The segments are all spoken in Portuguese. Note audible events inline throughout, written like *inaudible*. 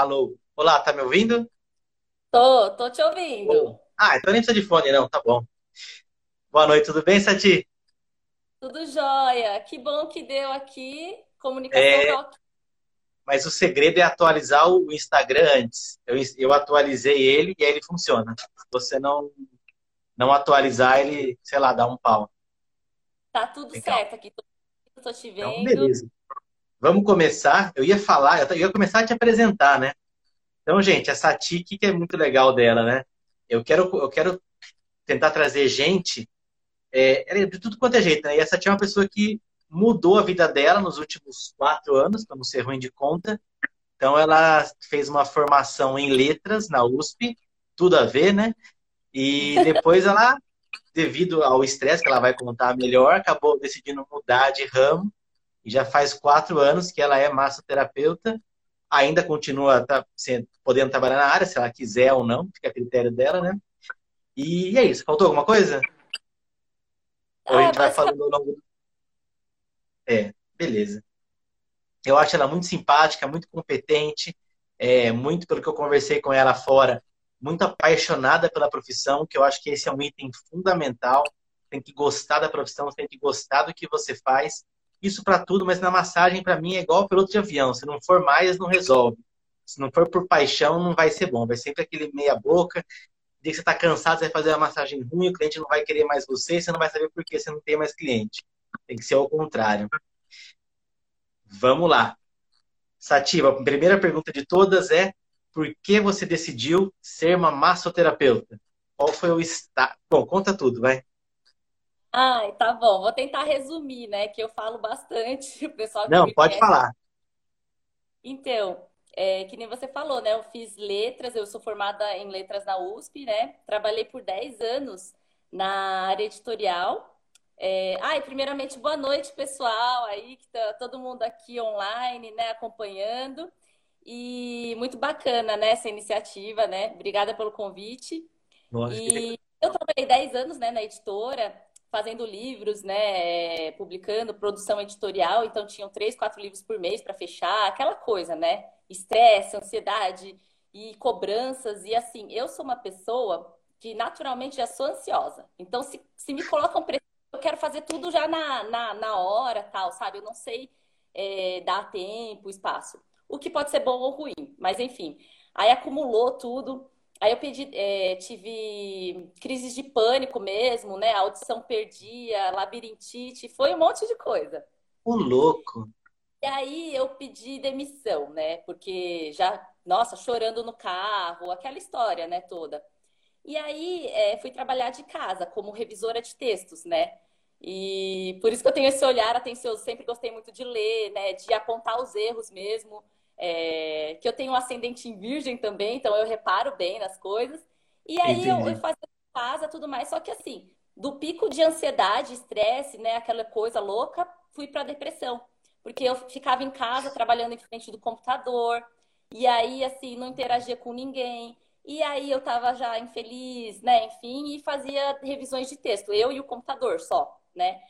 Alô. Olá, tá me ouvindo? Tô, tô te ouvindo. Ah, então nem precisa de fone, não, tá bom. Boa noite, tudo bem, Sati? Tudo jóia. Que bom que deu aqui. Comunicação É, mas o segredo é atualizar o Instagram antes. Eu, eu atualizei ele e aí ele funciona. Se você não, não atualizar, ele, sei lá, dá um pau. Tá tudo Legal. certo aqui. Tô, tô te Então, vendo. beleza. Vamos começar. Eu ia falar, eu ia começar a te apresentar, né? Então, gente, a Sati, o que é muito legal dela, né? Eu quero, eu quero tentar trazer gente, é, é de tudo quanto é jeito, né? E a Sati é uma pessoa que mudou a vida dela nos últimos quatro anos, para não ser ruim de conta. Então, ela fez uma formação em letras na USP, tudo a ver, né? E *laughs* depois ela, devido ao estresse que ela vai contar melhor, acabou decidindo mudar de ramo. E já faz quatro anos que ela é massoterapeuta. Ainda continua tá, sendo- podendo trabalhar na área, se ela quiser ou não, fica a critério dela, né? E é isso. Faltou alguma coisa? Ou a Ah, gente vai falando ao longo do... É, beleza. Eu acho ela muito simpática, muito competente, é, muito pelo que eu conversei com ela fora, muito apaixonada pela profissão, que eu acho que esse é um item fundamental. Tem que gostar da profissão, tem que gostar do que você faz. Isso para tudo, mas na massagem, para mim, é igual piloto de avião. Se não for mais, não resolve. Se não for por paixão, não vai ser bom. Vai sempre aquele meia-boca. dia que você está cansado, você vai fazer uma massagem ruim, o cliente não vai querer mais você, você não vai saber por que você não tem mais cliente. Tem que ser ao contrário. Vamos lá. Sativa, a primeira pergunta de todas é: por que você decidiu ser uma massoterapeuta? Qual foi o estado? Bom, conta tudo, vai. Ai, tá bom. Vou tentar resumir, né? Que eu falo bastante. *laughs* O pessoal que Não, pode conhece. falar. Então, é, que nem você falou, né? Eu fiz letras, eu sou formada em letras na USP, né? Trabalhei por 10 anos na área editorial. É, ai, primeiramente, boa noite, pessoal, aí que tá todo mundo aqui online, né, acompanhando. E muito bacana, né, essa iniciativa, né? Obrigada pelo convite. Lógico. E eu trabalhei 10 anos, né, na editora, fazendo livros, né, publicando produção editorial, então tinham três, quatro livros por mês para fechar, aquela coisa, né? Estresse, ansiedade e cobranças. E assim, eu sou uma pessoa que naturalmente já sou ansiosa. Então, se, se me colocam pressão, eu quero fazer tudo já na, na, na hora, tal, sabe? Eu não sei é, dar tempo, espaço. O que pode ser bom ou ruim, mas enfim. Aí acumulou tudo. Aí eu pedi, é, tive crises de pânico mesmo, né? A audição perdia, labirintite, foi um monte de coisa. O louco. E aí eu pedi demissão, né? Porque já, nossa, chorando no carro, aquela história, né, toda. E aí é, fui trabalhar de casa como revisora de textos, né? E por isso que eu tenho esse olhar atencioso, sempre gostei muito de ler, né? De apontar os erros mesmo. É, que eu tenho um ascendente em virgem também, então eu reparo bem nas coisas. E aí eu, eu Entendi. fazia em casa tudo mais, só que assim, do pico de ansiedade, estresse, né? Aquela coisa louca, fui para depressão. Porque eu ficava em casa trabalhando em frente do computador, e aí assim, não interagia com ninguém. E aí eu tava já infeliz, né? Enfim, e fazia revisões de texto, eu e o computador só, né?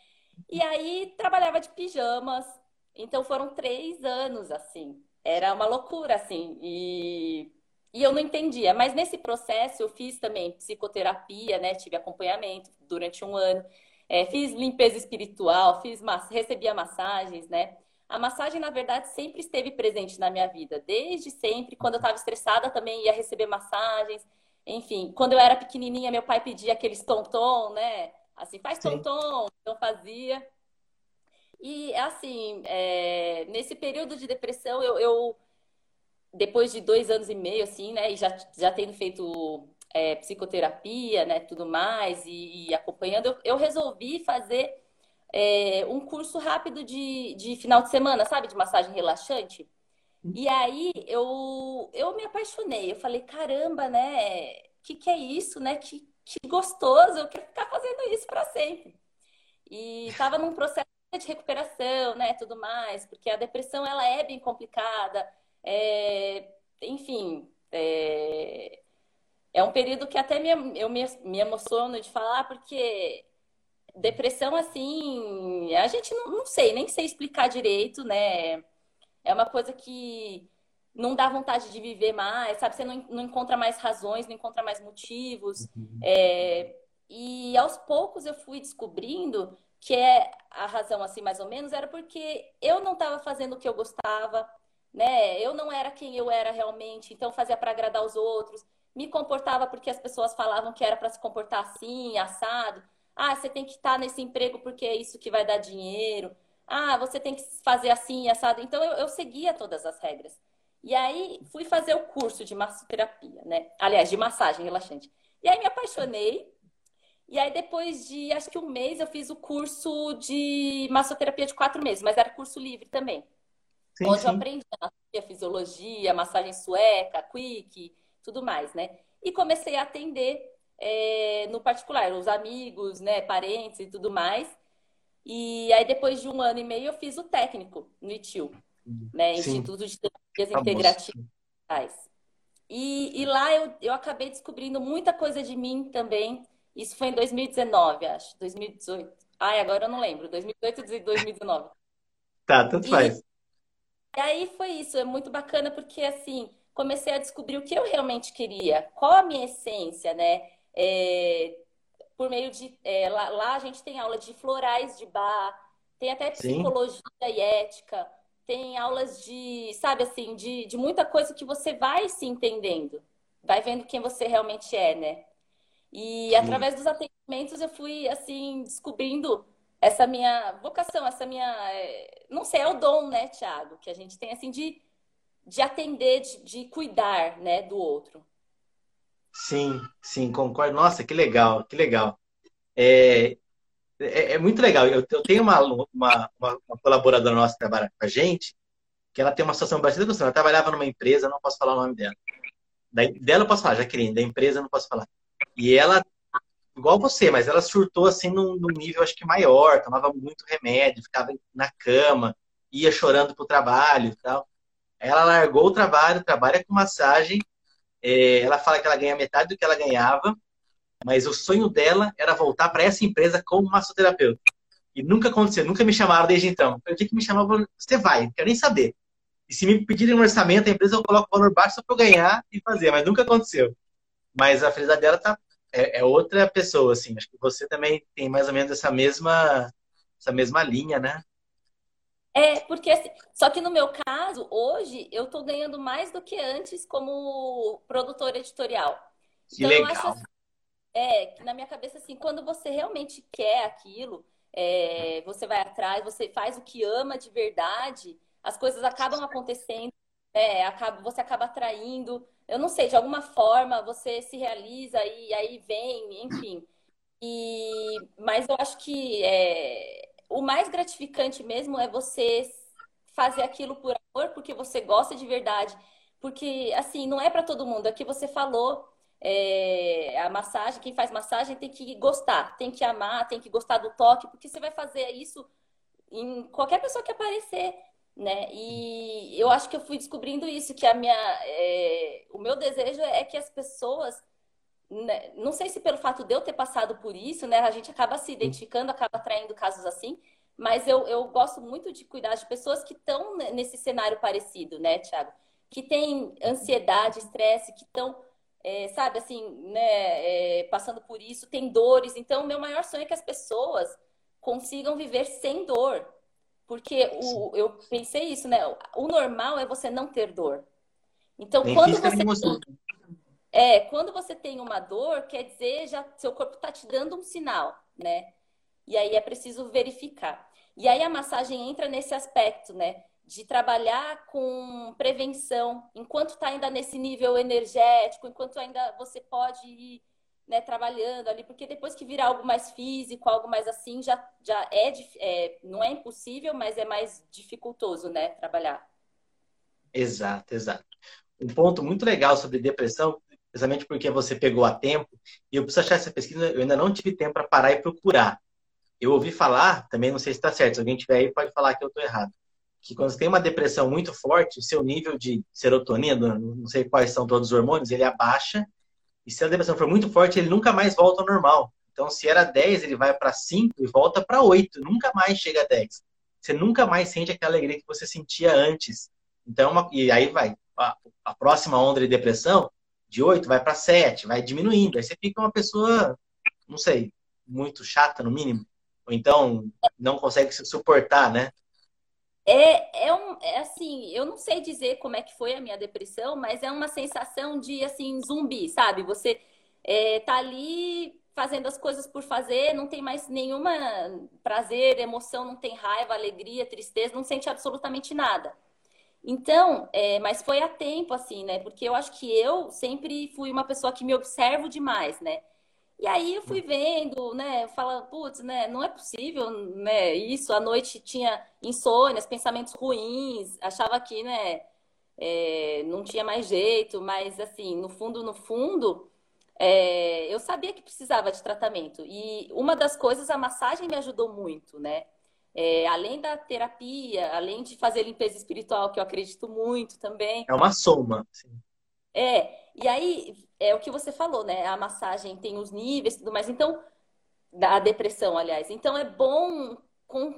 E aí trabalhava de pijamas. Então foram três anos assim. Era uma loucura, assim. E, e eu não entendia. Mas nesse processo eu fiz também psicoterapia, né? Tive acompanhamento durante um ano. É, fiz limpeza espiritual, fiz mas... recebia massagens, né? A massagem, na verdade, sempre esteve presente na minha vida. Desde sempre. Quando eu estava estressada, também ia receber massagens. Enfim, quando eu era pequenininha, meu pai pedia aqueles tom-tom, né? Assim, faz tom-tom. Então fazia. E assim, é, nesse período de depressão, eu, eu, depois de dois anos e meio, assim, né, e já, já tendo feito é, psicoterapia, né, tudo mais, e, e acompanhando, eu, eu resolvi fazer é, um curso rápido de, de final de semana, sabe, de massagem relaxante. E aí eu, eu me apaixonei, eu falei, caramba, né, que que é isso, né, que, que gostoso, eu quero ficar fazendo isso para sempre. E estava num processo de recuperação, né, tudo mais, porque a depressão ela é bem complicada, é, enfim, é, é um período que até me, eu me, me emociono de falar, porque depressão, assim, a gente não, não sei, nem sei explicar direito, né? É uma coisa que não dá vontade de viver mais, sabe? Você não, não encontra mais razões, não encontra mais motivos. Uhum. É, e aos poucos eu fui descobrindo que é a razão, assim, mais ou menos, era porque eu não estava fazendo o que eu gostava, né? Eu não era quem eu era realmente, então fazia para agradar os outros. Me comportava porque as pessoas falavam que era para se comportar assim, assado. Ah, você tem que estar tá nesse emprego porque é isso que vai dar dinheiro. Ah, você tem que fazer assim, assado. Então eu, eu seguia todas as regras. E aí fui fazer o curso de massoterapia, né? Aliás, de massagem relaxante. E aí me apaixonei. E aí depois de acho que um mês eu fiz o curso de massoterapia de quatro meses, mas era curso livre também. Sim, onde sim. eu aprendi a fisiologia, massagem sueca, quick, tudo mais, né? E comecei a atender é, no particular, os amigos, né, parentes e tudo mais. E aí depois de um ano e meio eu fiz o técnico no ITIL né? Instituto de Terapias Integrativas. E, e lá eu, eu acabei descobrindo muita coisa de mim também. Isso foi em 2019, acho. 2018. Ai, agora eu não lembro. 2018 ou 2019. Tá, tanto faz. E aí foi isso. É muito bacana porque, assim, comecei a descobrir o que eu realmente queria. Qual a minha essência, né? É, por meio de... É, lá, lá a gente tem aula de florais de bar, tem até psicologia Sim. e ética tem aulas de, sabe assim, de, de muita coisa que você vai se entendendo, vai vendo quem você realmente é, né? E através dos atendimentos eu fui, assim, descobrindo essa minha vocação, essa minha. É, não sei, é o dom, né, Tiago, que a gente tem, assim, de, de atender, de, de cuidar, né, do outro. Sim, sim, concordo. Nossa, que legal, que legal. É, é, é muito legal. Eu, eu tenho uma, uma, uma, colaboradora nossa que trabalha com a gente, que ela tem uma situação bastante com Ela trabalhava numa empresa, não posso falar o nome dela. Da, dela eu posso falar, Jaqueline, da empresa não posso falar. E ela, igual você, mas ela surtou assim num, num nível acho que maior, tomava muito remédio, ficava na cama, ia chorando pro trabalho e tal. Ela largou o trabalho, trabalha com massagem. É, ela fala que ela ganha metade do que ela ganhava mas o sonho dela era voltar para essa empresa como massoterapeuta. E nunca aconteceu, nunca me chamaram desde então. O dia que me chamavam, você vai, não quero nem saber. E se me pedirem um orçamento, a empresa eu coloco o valor baixo só para eu ganhar e fazer, mas nunca aconteceu. Mas a felicidade dela tá, é, é, outra pessoa, assim. Acho que você também tem mais ou menos essa mesma, essa mesma linha, né? É, porque assim, só que no meu caso, hoje, eu estou ganhando mais do que antes como produtora editorial. Que então, legal. eu acho assim, é, que na minha cabeça, assim, quando você realmente quer aquilo, é, você vai atrás, você faz o que ama de verdade, as coisas acabam acontecendo, é, acaba, você acaba atraindo, eu não sei, de alguma forma você se realiza e aí vem, enfim. E, mas eu acho que é, o mais gratificante mesmo é você fazer aquilo por amor, porque você gosta de verdade. Porque, assim, não é para todo mundo. É que você falou é, a massagem, quem faz massagem tem que gostar, tem que amar, tem que gostar do toque, porque você vai fazer isso em qualquer pessoa que aparecer, né? E eu acho que eu fui descobrindo isso, que a minha, é, o meu desejo é que as pessoas, né? não sei se pelo fato de eu ter passado por isso, né? A gente acaba se identificando, acaba atraindo casos assim, mas eu, eu gosto muito de cuidar de pessoas que estão nesse cenário parecido, né, Thiago? Que tem ansiedade, estresse, que estão é, sabe, assim, né, é, passando por isso, tem dores. Então, meu maior sonho é que as pessoas consigam viver sem dor. Porque o, eu pensei isso, né? O normal é você não ter dor. Então, nem quando você. Tem, é, quando você tem uma dor, quer dizer, já seu corpo está te dando um sinal, né? E aí é preciso verificar. E aí a massagem entra nesse aspecto, né? de trabalhar com prevenção, enquanto está ainda nesse nível energético, enquanto ainda você pode ir né, trabalhando ali, porque depois que virar algo mais físico, algo mais assim, já, já é, é, não é impossível, mas é mais dificultoso, né, trabalhar. Exato, exato. Um ponto muito legal sobre depressão, precisamente porque você pegou a tempo, e eu preciso achar essa pesquisa, eu ainda não tive tempo para parar e procurar. Eu ouvi falar, também não sei se está certo, se alguém tiver aí pode falar que eu estou errado que quando você tem uma depressão muito forte, o seu nível de serotonina, não sei quais são todos os hormônios, ele abaixa. E se a depressão for muito forte, ele nunca mais volta ao normal. Então, se era 10, ele vai para 5 e volta para 8. Nunca mais chega a 10. Você nunca mais sente aquela alegria que você sentia antes. Então, uma... e aí vai. a, a próxima onda de depressão, de 8 vai para 7, vai diminuindo. Aí você fica uma pessoa, não sei, muito chata no mínimo. Ou então não consegue se suportar, né? É, é, um, é assim, eu não sei dizer como é que foi a minha depressão, mas é uma sensação de assim, zumbi, sabe? Você é, tá ali fazendo as coisas por fazer, não tem mais nenhuma prazer, emoção, não tem raiva, alegria, tristeza, não sente absolutamente nada. Então, é, mas foi a tempo, assim, né? Porque eu acho que eu sempre fui uma pessoa que me observo demais, né? E aí eu fui vendo, né, fala, putz, né, não é possível, né, isso, à noite tinha insônias, pensamentos ruins, achava que, né, é, não tinha mais jeito, mas assim, no fundo, no fundo, é, eu sabia que precisava de tratamento. E uma das coisas, a massagem me ajudou muito, né? É, além da terapia, além de fazer limpeza espiritual, que eu acredito muito também. É uma soma. Sim. É, e aí é o que você falou, né? A massagem tem os níveis e tudo mais. Então, da depressão, aliás. Então, é bom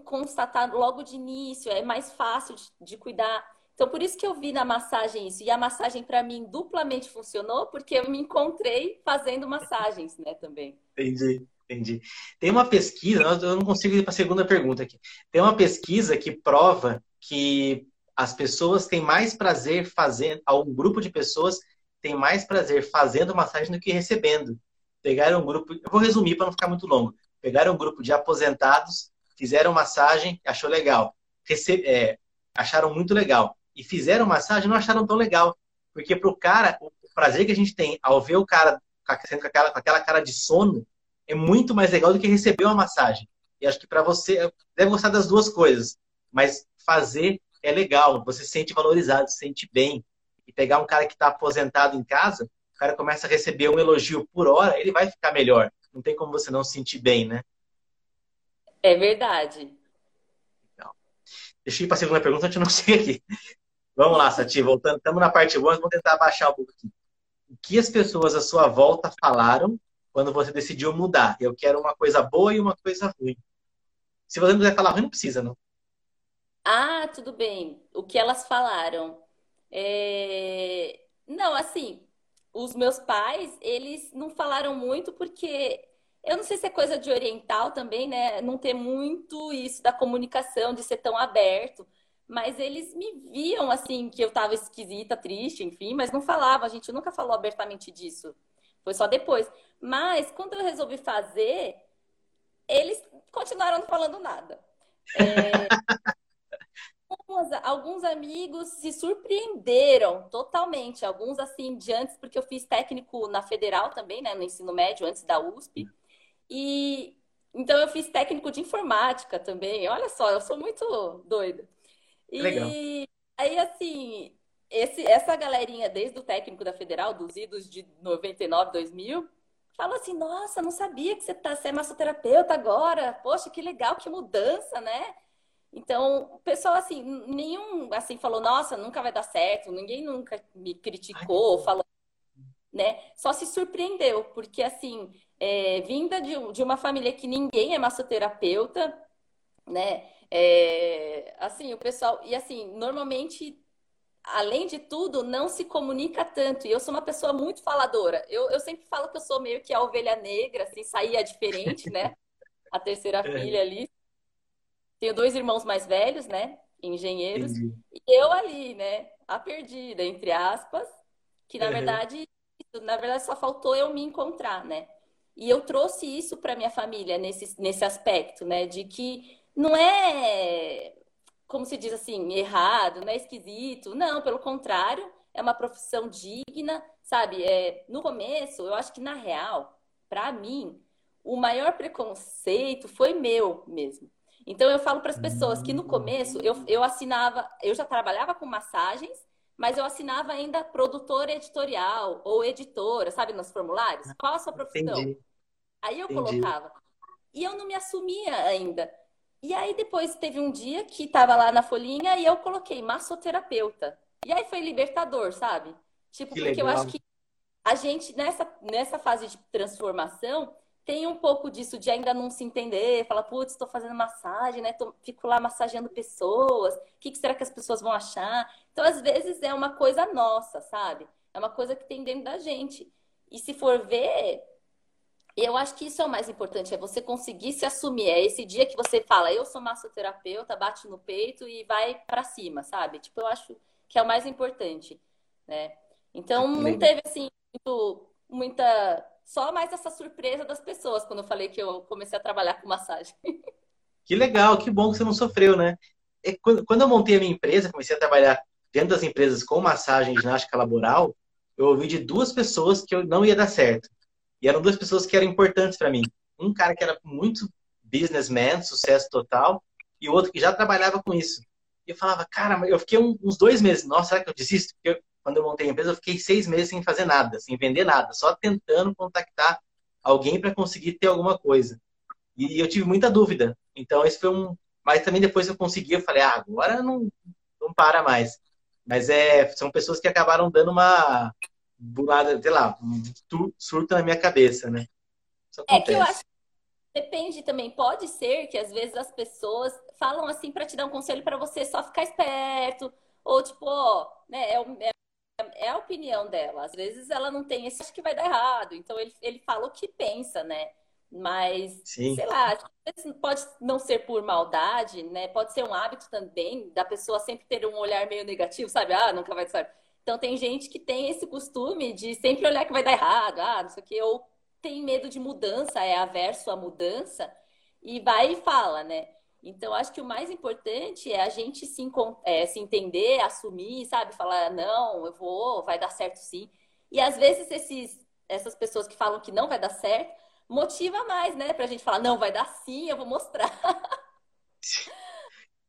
constatar logo de início, é mais fácil de, de cuidar. Então, por isso que eu vi na massagem isso. E a massagem, para mim, duplamente funcionou, porque eu me encontrei fazendo massagens, né, também. Entendi, entendi. Tem uma pesquisa, eu não consigo ir para a segunda pergunta aqui. Tem uma pesquisa que prova que as pessoas têm mais prazer fazendo, algum grupo de pessoas tem mais prazer fazendo massagem do que recebendo. Pegaram um grupo, eu vou resumir para não ficar muito longo. Pegaram um grupo de aposentados, fizeram massagem, achou legal. Rece é, acharam muito legal. E fizeram massagem, não acharam tão legal. Porque para o cara, o prazer que a gente tem ao ver o cara com aquela, com aquela cara de sono é muito mais legal do que receber uma massagem. E acho que para você, deve gostar das duas coisas. Mas fazer é legal, você se sente valorizado, se sente bem e pegar um cara que está aposentado em casa, o cara começa a receber um elogio por hora, ele vai ficar melhor. Não tem como você não se sentir bem, né? É verdade. Então, deixa eu ir para a segunda pergunta, a gente não *laughs* sei aqui. Vamos lá, Sati, voltando. Estamos na parte boa, vamos tentar baixar um pouco aqui. O que as pessoas à sua volta falaram quando você decidiu mudar? Eu quero uma coisa boa e uma coisa ruim. Se você não quiser falar ruim, não precisa, não. Ah, tudo bem. O que elas falaram? É... Não, assim, os meus pais, eles não falaram muito porque eu não sei se é coisa de oriental também, né? Não ter muito isso da comunicação, de ser tão aberto. Mas eles me viam assim, que eu tava esquisita, triste, enfim, mas não falava, a gente nunca falou abertamente disso. Foi só depois. Mas quando eu resolvi fazer, eles continuaram não falando nada. É... *laughs* alguns, amigos se surpreenderam totalmente. Alguns, assim, de antes, porque eu fiz técnico na federal também, né, no ensino médio, antes da USP. E então eu fiz técnico de informática também. Olha só, eu sou muito doida. E Legal. aí, assim, esse, essa galerinha, desde o técnico da federal, dos idos de 99, 2000, fala assim: Nossa, não sabia que você, tá, você é massoterapeuta agora. Poxa, que legal, que mudança, né? Então, o pessoal, assim, nenhum, assim, falou, nossa, nunca vai dar certo, ninguém nunca me criticou, Ai, falou, né? Só se surpreendeu, porque, assim, é, vinda de, de uma família que ninguém é massoterapeuta, né? É, assim, o pessoal, e assim, normalmente, além de tudo, não se comunica tanto, e eu sou uma pessoa muito faladora, eu, eu sempre falo que eu sou meio que a ovelha negra, assim, saía diferente, né? *laughs* A terceira é. filha ali, tenho dois irmãos mais velhos, né? Engenheiros. Entendi. E eu ali, né? A perdida, entre aspas. Que na uhum. verdade, na verdade só faltou eu me encontrar, né? E eu trouxe isso para minha família nesse, nesse aspecto, né? De que não é, como se diz assim, errado, não é esquisito. Não, pelo contrário, é uma profissão digna, sabe? É, no começo, eu acho que na real, para mim, o maior preconceito foi meu mesmo. Então eu falo para as pessoas que no começo eu, eu assinava, eu já trabalhava com massagens, mas eu assinava ainda produtora editorial ou editora, sabe, nos formulários. Qual a sua profissão? Entendi. Aí eu Entendi. colocava. E eu não me assumia ainda. E aí depois teve um dia que estava lá na folhinha e eu coloquei massoterapeuta. E aí foi libertador, sabe? Tipo, que porque legal. eu acho que a gente, nessa, nessa fase de transformação, tem um pouco disso de ainda não se entender, fala, putz, estou fazendo massagem, né? Tô, fico lá massageando pessoas, o que, que será que as pessoas vão achar? Então, às vezes, é uma coisa nossa, sabe? É uma coisa que tem dentro da gente. E se for ver, eu acho que isso é o mais importante, é você conseguir se assumir. É esse dia que você fala, eu sou massoterapeuta, bate no peito e vai para cima, sabe? Tipo, eu acho que é o mais importante, né? Então, não teve, assim, muito, muita... Só mais essa surpresa das pessoas quando eu falei que eu comecei a trabalhar com massagem. *laughs* Que legal, que bom que você não sofreu, né? Quando eu montei a minha empresa, comecei a trabalhar dentro das empresas com massagem e ginástica laboral, eu ouvi de duas pessoas que eu não ia dar certo. E eram duas pessoas que eram importantes para mim. Um cara que era muito businessman, sucesso total, e o outro que já trabalhava com isso. E eu falava, cara, eu fiquei uns dois meses, nossa, será que eu desisto? Eu, quando eu montei a empresa, eu fiquei seis meses sem fazer nada, sem vender nada, só tentando contactar alguém para conseguir ter alguma coisa. E eu tive muita dúvida. Então, isso foi um. Mas também depois eu consegui, eu falei, ah, agora não, não para mais. Mas é, são pessoas que acabaram dando uma, do lado, sei lá, um surto na minha cabeça, né? É que eu acho que depende também. Pode ser que às vezes as pessoas falam assim para te dar um conselho para você só ficar esperto, ou tipo, ó, né, é, é, a opinião dela. Às vezes ela não tem esse, acho que vai dar errado. Então ele, ele fala o que pensa, né? Mas, Sim. sei lá, pode não ser por maldade, né? Pode ser um hábito também da pessoa sempre ter um olhar meio negativo, sabe? Ah, nunca vai dar certo. Então tem gente que tem esse costume de sempre olhar que vai dar errado, ah, não sei o que, ou tem medo de mudança, é averso à mudança, e vai e fala, né? Então, acho que o mais importante é a gente se, é, se entender, assumir, sabe? Falar, não, eu vou, vai dar certo sim. E às vezes esses, essas pessoas que falam que não vai dar certo, motiva mais, né? Pra gente falar, não, vai dar sim, eu vou mostrar. *laughs*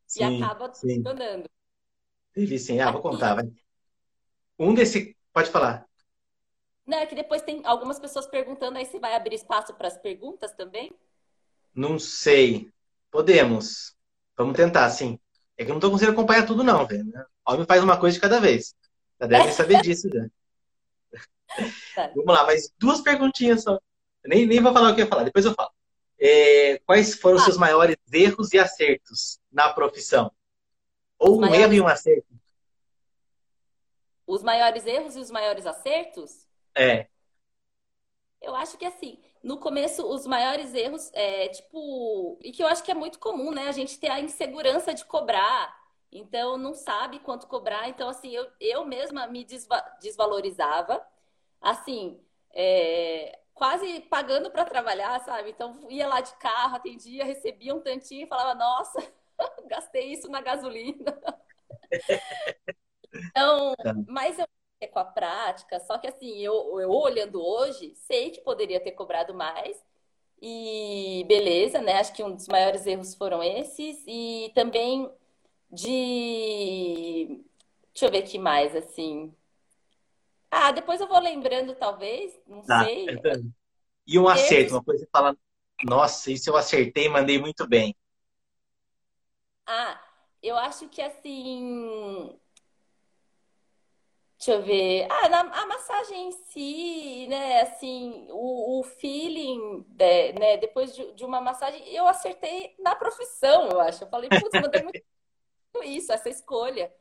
Sim, e acaba funcionando. Ele sim, ah, vou contar, vai. Um desse. Pode falar. Não, é que depois tem algumas pessoas perguntando aí se vai abrir espaço para as perguntas também. Não sei. Podemos. Vamos tentar, sim. É que eu não estou conseguindo acompanhar tudo, não, velho. O homem faz uma coisa de cada vez. Já deve saber disso já. Tá. *laughs* Vamos lá, mas duas perguntinhas só. nem, nem vou falar o que eu ia falar, depois eu falo. É, quais foram os ah. seus maiores erros e acertos na profissão? Ou um maiores... erro e um acerto? Os maiores erros e os maiores acertos? É. Eu acho que assim, no começo, os maiores erros, é, tipo, e que eu acho que é muito comum, né? A gente ter a insegurança de cobrar. Então, não sabe quanto cobrar. Então, assim, eu, eu mesma me desva desvalorizava. Assim, é, quase pagando para trabalhar, sabe? Então, ia lá de carro, atendia, recebia um tantinho e falava, nossa, *laughs* gastei isso na gasolina. *laughs* Então, tá. mas eu é com a prática, só que assim, eu, eu olhando hoje, sei que poderia ter cobrado mais. E beleza, né? Acho que um dos maiores erros foram esses. E também de. Deixa eu ver que mais, assim. Ah, depois eu vou lembrando, talvez, não tá, sei. É e um acerto, uma coisa que fala, nossa, isso eu acertei, mandei muito bem. Ah, eu acho que assim, Deixa eu ver. Ah, na, a massagem em si, né? Assim, o, o feeling, de, né? Depois de, de, uma massagem, eu acertei na profissão, eu acho. Eu falei, putz, mandei muito *laughs* isso, essa escolha.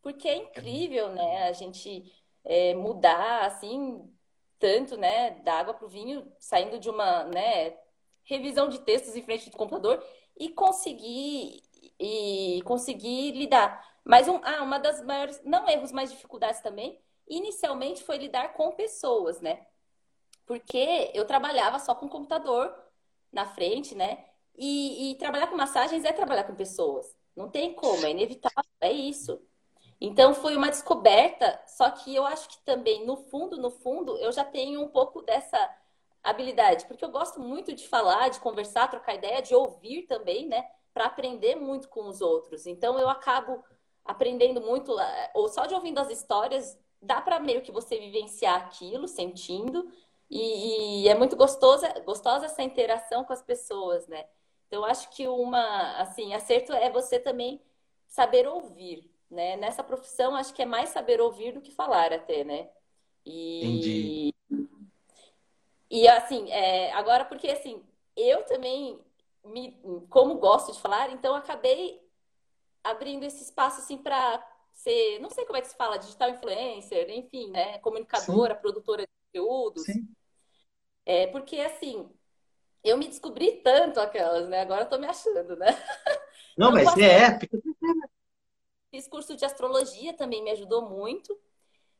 Porque é incrível, né? A gente é, mudar, assim, tanto, né? Da água para o vinho, saindo de uma, né? Revisão de textos em frente do computador e conseguir e conseguir lidar. Mas um, ah, uma das maiores, não erros, mas dificuldades também, inicialmente foi lidar com pessoas, né? Porque eu trabalhava só com computador na frente, né? E, e trabalhar com massagens é trabalhar com pessoas. Não tem como, é inevitável, é isso. Então foi uma descoberta, só que eu acho que também, no fundo, no fundo, eu já tenho um pouco dessa habilidade, porque eu gosto muito de falar, de conversar, trocar ideia, de ouvir também, né? Para aprender muito com os outros. Então eu acabo aprendendo muito, ou só de ouvindo as histórias, dá para meio que você vivenciar aquilo, sentindo, e, e, é muito gostosa, gostosa essa interação com as pessoas, né? Então, acho que uma, assim, acerto é você também saber ouvir, né? Nessa profissão, acho que é mais saber ouvir do que falar até, né? E... Entendi. E assim, é, agora porque assim, eu também me, como gosto de falar, então acabei abrindo esse espaço assim para ser, não sei como é que se fala, digital influencer, enfim, né, comunicadora, Sim. produtora de conteúdos. Sim. É, porque assim, eu me descobri tanto aquelas, né? Agora eu tô me achando, né? Não, mas é, fica Fiz curso de astrologia também me ajudou muito.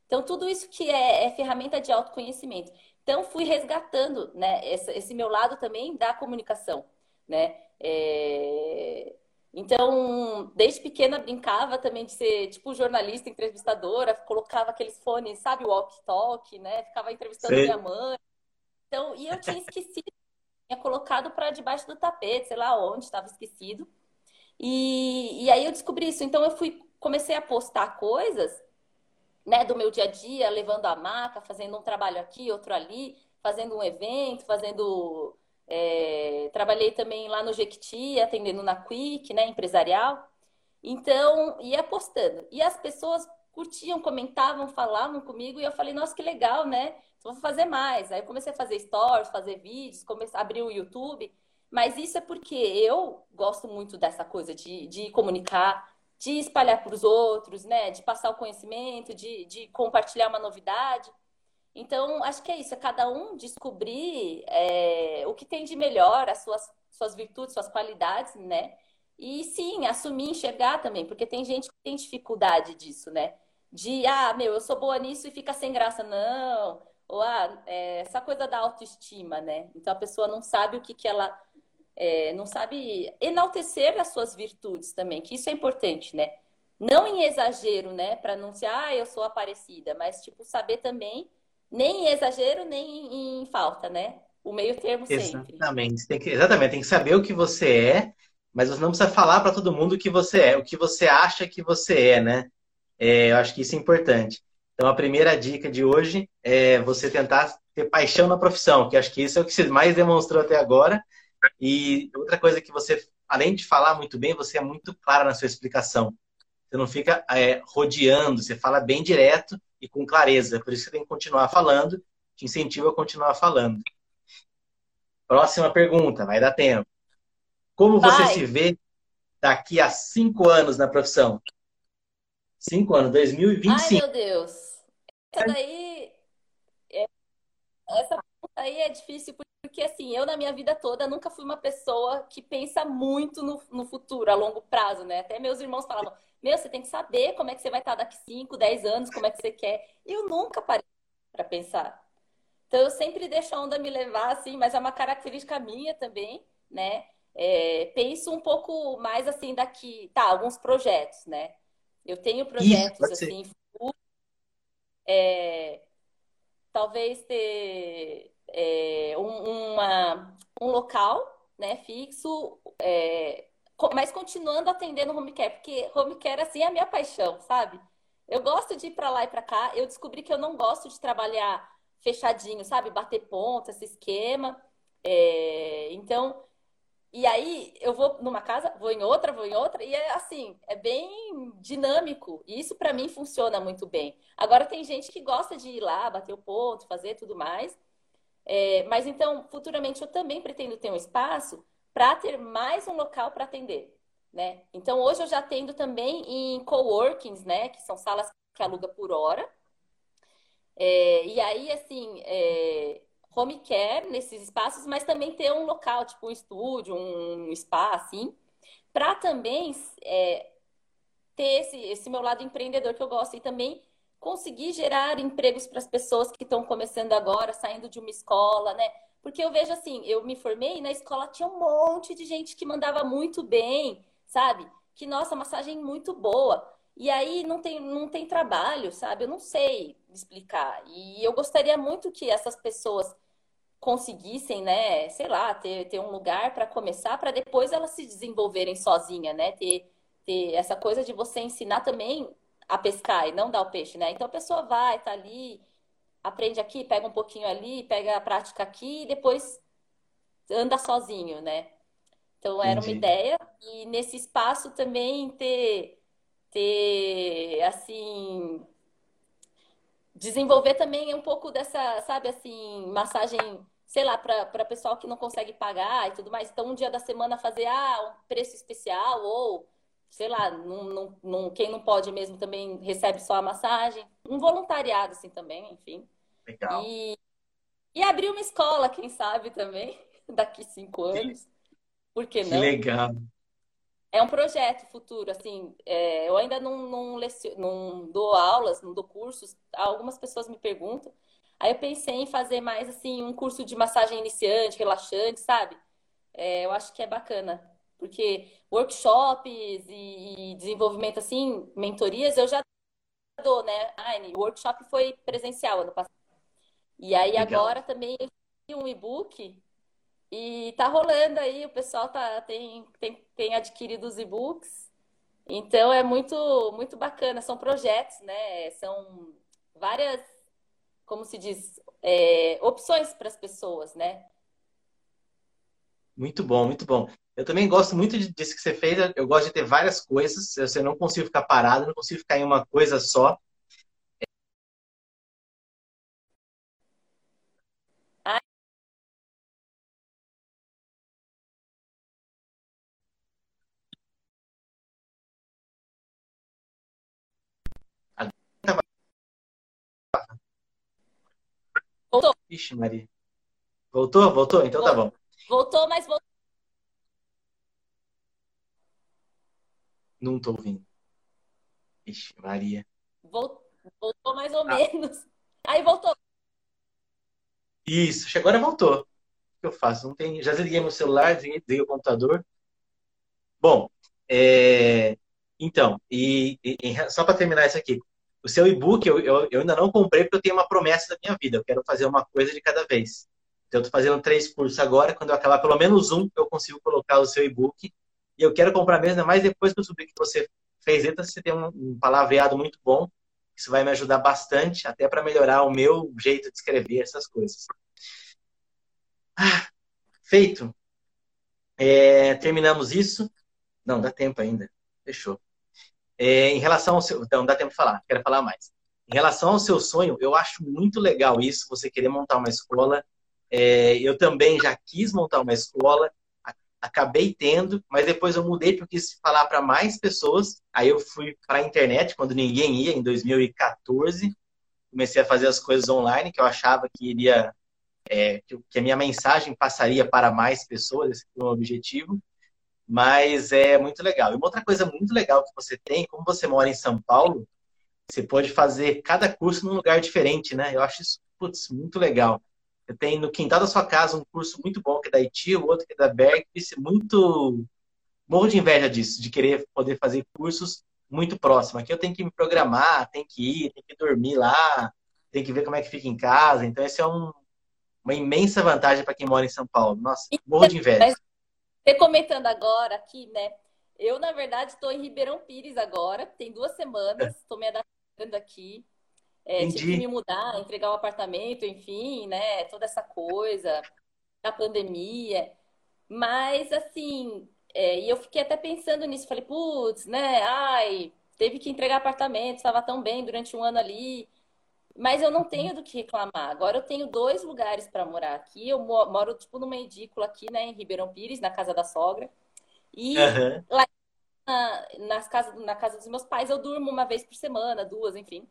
Então, tudo isso que é, é ferramenta de autoconhecimento. Então, fui resgatando né, esse, esse, meu lado também da comunicação, né? É... Então, desde pequena brincava também de ser tipo jornalista, entrevistadora, colocava aqueles fones, sabe, walk-talk, né? Ficava entrevistando Sim. minha mãe. Então, e eu tinha esquecido, tinha colocado para debaixo do tapete, sei lá onde, estava esquecido. E, e aí eu descobri isso. Então, eu fui, comecei a postar coisas, né, do meu dia a dia, levando a maca, fazendo um trabalho aqui, outro ali, fazendo um evento, fazendo é, trabalhei também lá no Jequiti, atendendo na Quick, né, empresarial. Então, ia postando. E as pessoas curtiam, comentavam, falavam comigo, e eu falei, nossa, que legal, né? Então, vou fazer mais. Aí eu comecei a fazer stories, fazer vídeos, comecei a abrir o YouTube. Mas isso é porque eu gosto muito dessa coisa de, de comunicar, de espalhar para os outros, né? De passar o conhecimento, de, de compartilhar uma novidade. Então, acho que é isso, é cada um descobrir é, o que tem de melhor, as suas, suas virtudes, suas qualidades, né? E sim, assumir, enxergar também, porque tem gente que tem dificuldade disso, né? De, ah, meu, eu sou boa nisso e fica sem graça, não. Ou, ah, é, essa coisa da autoestima, né? Então, a pessoa não sabe o que, que ela. É, não sabe enaltecer as suas virtudes também, que isso é importante, né? Não em exagero, né? Para ser, ah, eu sou aparecida, mas, tipo, saber também nem em exagero, nem em falta, né? O meio termo sempre. Exatamente. Tem que, exatamente, tem que saber o que você é, mas você não precisa falar para todo mundo o que você é, o que você acha que você é, né? É, eu acho que isso é importante. Então, a primeira dica de hoje é você tentar ter paixão na profissão, que acho que isso é o que você mais demonstrou até agora. E outra coisa que você, além de falar muito bem, você é muito clara na sua explicação. Você não fica é, rodeando, você fala bem direto e com clareza. Por isso você tem que continuar falando, te incentivo a continuar falando. Próxima pergunta, vai dar tempo. Como vai. você se vê daqui a cinco anos na profissão? Cinco anos, 2025. Ai, meu Deus. Essa daí. É, essa aí é difícil porque, assim, eu na minha vida toda nunca fui uma pessoa que pensa muito no, no futuro, a longo prazo, né? Até meus irmãos falavam meu, você tem que saber como é que você vai estar daqui 5, 10 anos, como é que você quer. Eu nunca parei para pensar. Então, eu sempre deixo a onda me levar, assim, mas é uma característica minha também, né? É, penso um pouco mais, assim, daqui... Tá, alguns projetos, né? Eu tenho projetos, Isso, assim, é, talvez ter é, um, uma, um local né, fixo, é, mas continuando atendendo home care, porque home care assim é a minha paixão, sabe? Eu gosto de ir para lá e para cá. Eu descobri que eu não gosto de trabalhar fechadinho, sabe? Bater ponta, esse esquema. É... Então, e aí eu vou numa casa, vou em outra, vou em outra, e é assim, é bem dinâmico. E isso para mim funciona muito bem. Agora tem gente que gosta de ir lá, bater o ponto, fazer tudo mais. É... mas então, futuramente eu também pretendo ter um espaço para ter mais um local para atender, né? Então hoje eu já atendo também em coworkings, né? Que são salas que aluga por hora. É, e aí, assim, é, home care nesses espaços, mas também ter um local, tipo um estúdio, um spa, assim, para também é, ter esse, esse meu lado empreendedor que eu gosto e também conseguir gerar empregos para as pessoas que estão começando agora, saindo de uma escola, né? Porque eu vejo assim, eu me formei e na escola tinha um monte de gente que mandava muito bem, sabe? Que, nossa, massagem muito boa. E aí não tem, não tem trabalho, sabe? Eu não sei explicar. E eu gostaria muito que essas pessoas conseguissem, né, sei lá, ter, ter um lugar para começar, para depois elas se desenvolverem sozinha, né? Ter, ter essa coisa de você ensinar também a pescar e não dar o peixe, né? Então a pessoa vai, tá ali, aprende aqui, pega um pouquinho ali, pega a prática aqui e depois anda sozinho, né? Então era Entendi. uma ideia e nesse espaço também ter ter assim desenvolver também um pouco dessa, sabe assim, massagem sei lá, para pessoal que não consegue pagar e tudo mais. Então, um dia da semana fazer ah, um preço especial ou, sei lá, num, num, num, quem não pode mesmo também recebe só a massagem. Um voluntariado, assim, também, enfim. Legal. E, e abrir uma escola, quem sabe também, *laughs* daqui cinco anos. Por que não? Que legal. É um projeto futuro, assim, é, eu ainda não, não, lecio, não dou aulas, não dou cursos, algumas pessoas me perguntam, Aí eu pensei em fazer mais assim um curso de massagem iniciante, relaxante, sabe? É, eu acho que é bacana, porque workshops e desenvolvimento assim, mentorias eu já dou, né? O workshop foi presencial ano passado. E aí Legal. agora também eu fiz um e-book e tá rolando aí, o pessoal tá, tem, tem, tem adquirido os e-books. Então é muito, muito bacana. São projetos, né? São várias como se diz, é, opções para as pessoas, né? Muito bom, muito bom. Eu também gosto muito disso que você fez. Eu gosto de ter várias coisas. Eu não consigo ficar parado, não consigo ficar em uma coisa só. Voltou. Ixi, Maria. Voltou? Voltou? Então tá bom. Voltou, mas voltou. Não tô ouvindo. Ixi, Maria. Voltou mais ou ah. menos. Aí voltou. Isso, agora voltou. O que eu faço? Não tem... Já desliguei meu celular, desliguei o computador. Bom, é... então, e, e só para terminar isso aqui, o seu e-book eu, eu, eu, ainda não comprei porque eu tenho uma promessa da minha vida. Eu quero fazer uma coisa de cada vez. Então, eu estou fazendo três cursos agora. Quando eu acabar pelo menos um, eu consigo colocar o seu e-book. E eu quero comprar mesmo, mas depois que eu descobri que você fez ele, você tem um, um palavreado muito bom. Isso vai me ajudar bastante, até para melhorar o meu jeito de escrever essas coisas. Ah, feito. É, terminamos isso. Não, dá tempo ainda. Fechou. É, em relação ao seu. Então, dá tempo de falar, quero falar mais. Em relação ao seu sonho, eu acho muito legal isso, você querer montar uma escola. É, eu também já quis montar uma escola, acabei tendo, mas depois eu mudei porque quis falar para mais pessoas. Aí eu fui para a internet quando ninguém ia, em 2014. Comecei a fazer as coisas online, que eu achava que iria. É, que a minha mensagem passaria para mais pessoas, esse foi o objetivo mas é muito legal. E uma outra coisa muito legal que você tem, como você mora em São Paulo, você pode fazer cada curso num lugar diferente, né? Eu acho isso, putz, muito legal. Tem no quintal da sua casa um curso muito bom que é da IT, o outro que é da Berg, isso é muito... Morro de inveja disso, de querer poder fazer cursos muito próximos. Aqui eu tenho que me programar, tenho que ir, tenho que dormir lá, tenho que ver como é que fica em casa. Então, esse é um, uma imensa vantagem para quem mora em São Paulo. Nossa, morro de inveja. Você comentando agora aqui, né? Eu, na verdade, estou em Ribeirão Pires agora, tem duas semanas, estou me adaptando aqui. É, tive que me mudar, entregar o um apartamento, enfim, né? Toda essa coisa da pandemia. Mas, assim, é, e eu fiquei até pensando nisso. Falei, putz, né? Ai, teve que entregar apartamento, estava tão bem durante um ano ali. Mas eu não tenho do que reclamar. Agora eu tenho dois lugares para morar aqui. Eu moro, tipo, numa edícula aqui, né, em Ribeirão Pires, na casa da sogra. E uhum. lá na, nas casas, na casa dos meus pais eu durmo uma vez por semana, duas, enfim.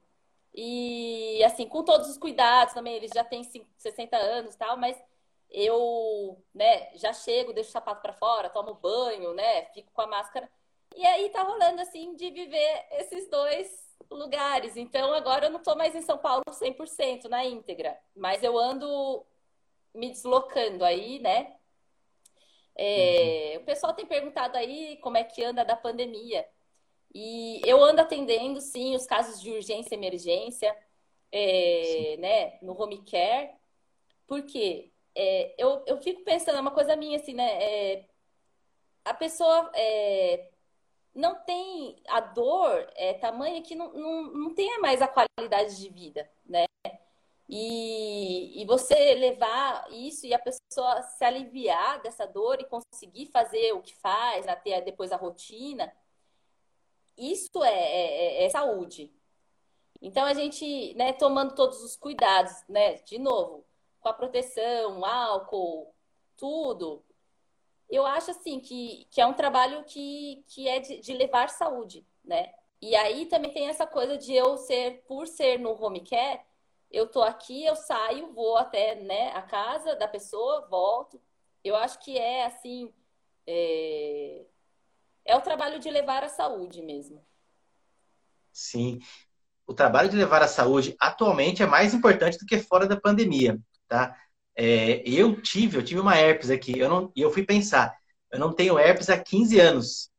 E, assim, com todos os cuidados também. Eles já têm 60 anos e tal, mas eu, né, já chego, deixo o sapato para fora, tomo banho, né, fico com a máscara. E aí tá rolando, assim, de viver esses dois lugares. Então, agora eu não estou mais em São Paulo 100% na íntegra, mas eu ando me deslocando aí, né? É, uhum. O pessoal tem perguntado aí como é que anda da pandemia. E eu ando atendendo, sim, os casos de urgência e emergência, é, né, no home care, porque é, eu, eu fico pensando, é uma coisa minha, assim, né? É, a pessoa é, não tem a dor é tamanha que não, não, não tenha mais a qualidade de vida, né? E, e você levar isso e a pessoa se aliviar dessa dor e conseguir fazer o que faz, até depois a rotina, isso é, é, é saúde. Então a gente, né, tomando todos os cuidados, né, de novo, com a proteção, álcool, tudo, eu acho assim que, que é um trabalho que, que é de, de levar saúde, né? E aí também tem essa coisa de eu ser, por ser no home care, eu tô aqui, eu saio, vou até né, a casa da pessoa, volto. Eu acho que é assim, é, é o trabalho de levar a saúde mesmo. Sim. O trabalho de levar a saúde atualmente é mais importante do que fora da pandemia, tá? É, eu tive, eu tive uma herpes aqui, eu não, e eu fui pensar, eu não tenho herpes há 15 anos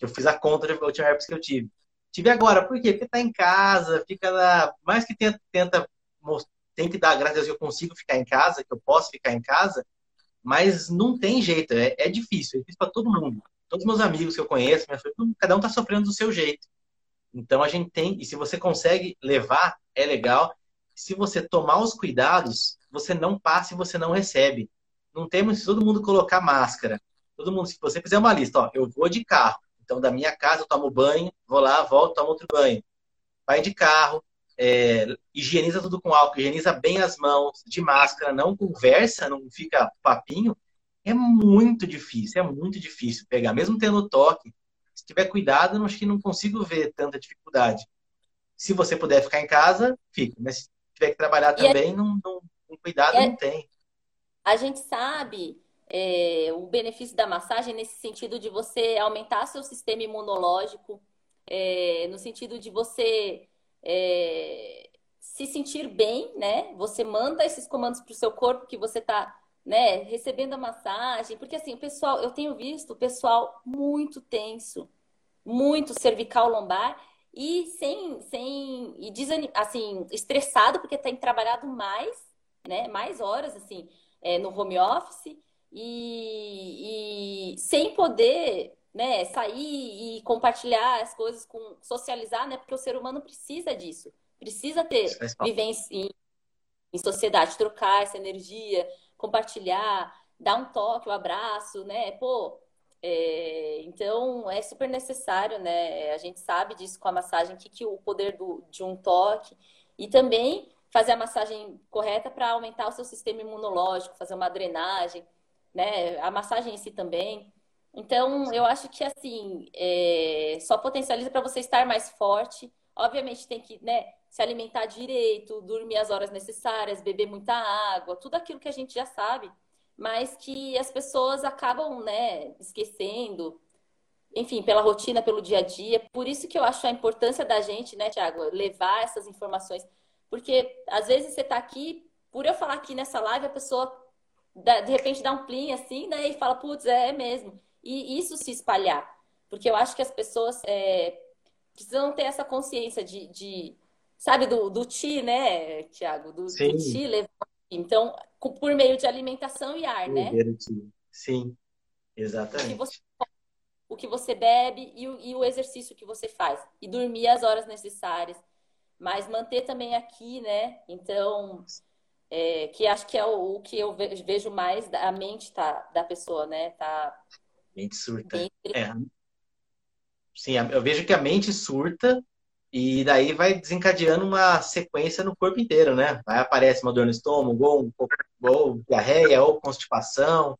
eu fiz a conta da última herpes que eu tive. Tive agora, por quê? Porque tá em casa, fica lá, mais que tenta, tenta tem que dar graças a Deus que eu consigo ficar em casa, que eu posso ficar em casa, mas não tem jeito, é, é difícil, é difícil para todo mundo. Todos os meus amigos que eu conheço, cada um tá sofrendo do seu jeito. Então a gente tem, e se você consegue levar, é legal. Se você tomar os cuidados, você não passa e você não recebe. Não temos todo mundo colocar máscara. Todo mundo, se você fizer uma lista, ó, eu vou de carro, então, da minha casa, eu tomo banho, vou lá, volto, tomo outro banho. Vai de carro, é, higieniza tudo com álcool, higieniza bem as mãos, de máscara, não conversa, não fica papinho. É muito difícil, é muito difícil pegar, mesmo tendo toque. Se tiver cuidado, acho que não consigo ver tanta dificuldade. Se você puder ficar em casa, fica. Mas se tiver que trabalhar também, é... não, não, cuidado é... não tem. A gente sabe é, o benefício da massagem nesse sentido de você aumentar seu sistema imunológico, é, no sentido de você é, se sentir bem, né? Você manda esses comandos para o seu corpo que você está né, recebendo a massagem, porque assim, o pessoal, eu tenho visto o pessoal muito tenso, muito cervical lombar e sem, sem e desanim, assim, estressado porque tem trabalhado mais, né, mais horas assim, é, no home office e, e sem poder né, sair e compartilhar as coisas com socializar, né? Porque o ser humano precisa disso, precisa ter vivência em, em, sociedade, trocar essa energia, compartilhar, dar um toque, um abraço, né? Pô, é, então é super necessário, né? A gente sabe disso com a massagem, que, que o poder do, de um toque e também fazer a massagem correta para aumentar o seu sistema imunológico, fazer uma drenagem né? A massagem em si também. Então, eu acho que assim, é... só potencializa para você estar mais forte. Obviamente tem que, né, se alimentar direito, dormir as horas necessárias, beber muita água, tudo aquilo que a gente já sabe, mas que as pessoas acabam, né, esquecendo, enfim, pela rotina, pelo dia a dia. Por isso que eu acho a importância da gente, né, Tiago, levar essas informações. Porque às vezes você está aqui, por eu falar aqui nessa live, a pessoa de repente dá um plim assim, né? E fala, putz, é, mesmo. E isso se espalhar. Porque eu acho que as pessoas é, precisam ter essa consciência de, de sabe, do, do ti, né, Tiago? Do, Sim. do ti levar. Então, por meio de alimentação e ar, né? Sim, exatamente. O que você, o que você bebe e o, e o exercício que você faz. E dormir as horas necessárias. Mas manter também aqui, né? Então, é, que acho que é o, o, que eu vejo mais a mente tá, da pessoa, né? Tá mente surta. É. Sim, eu vejo que a mente surta e daí vai desencadeando uma sequência no corpo inteiro, né? Vai aparece uma dor no estômago, ou, ou diarreia, ou constipação,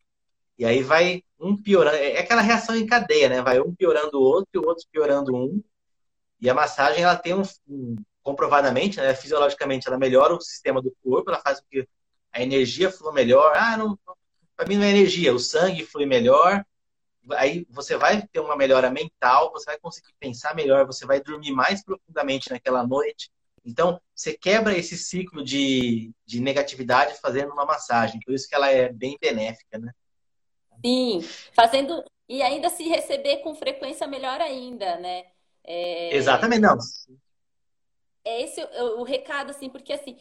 e aí vai um piorando. É aquela reação em cadeia, né? Vai um piorando o outro o outro piorando um. E a massagem ela tem um, um comprovadamente, né, fisiologicamente, ela melhora o sistema do corpo, ela faz com que a energia flua melhor. Ah, não, para mim não é energia, o sangue flui melhor. Aí você vai ter uma melhora mental, você vai conseguir pensar melhor, você vai dormir mais profundamente naquela noite. Então, você quebra esse ciclo de, de negatividade fazendo uma massagem. Por isso que ela é bem benéfica, né? Sim, fazendo e ainda se receber com frequência melhor ainda, né? É... Exatamente, não é esse o, o recado, assim, porque assim,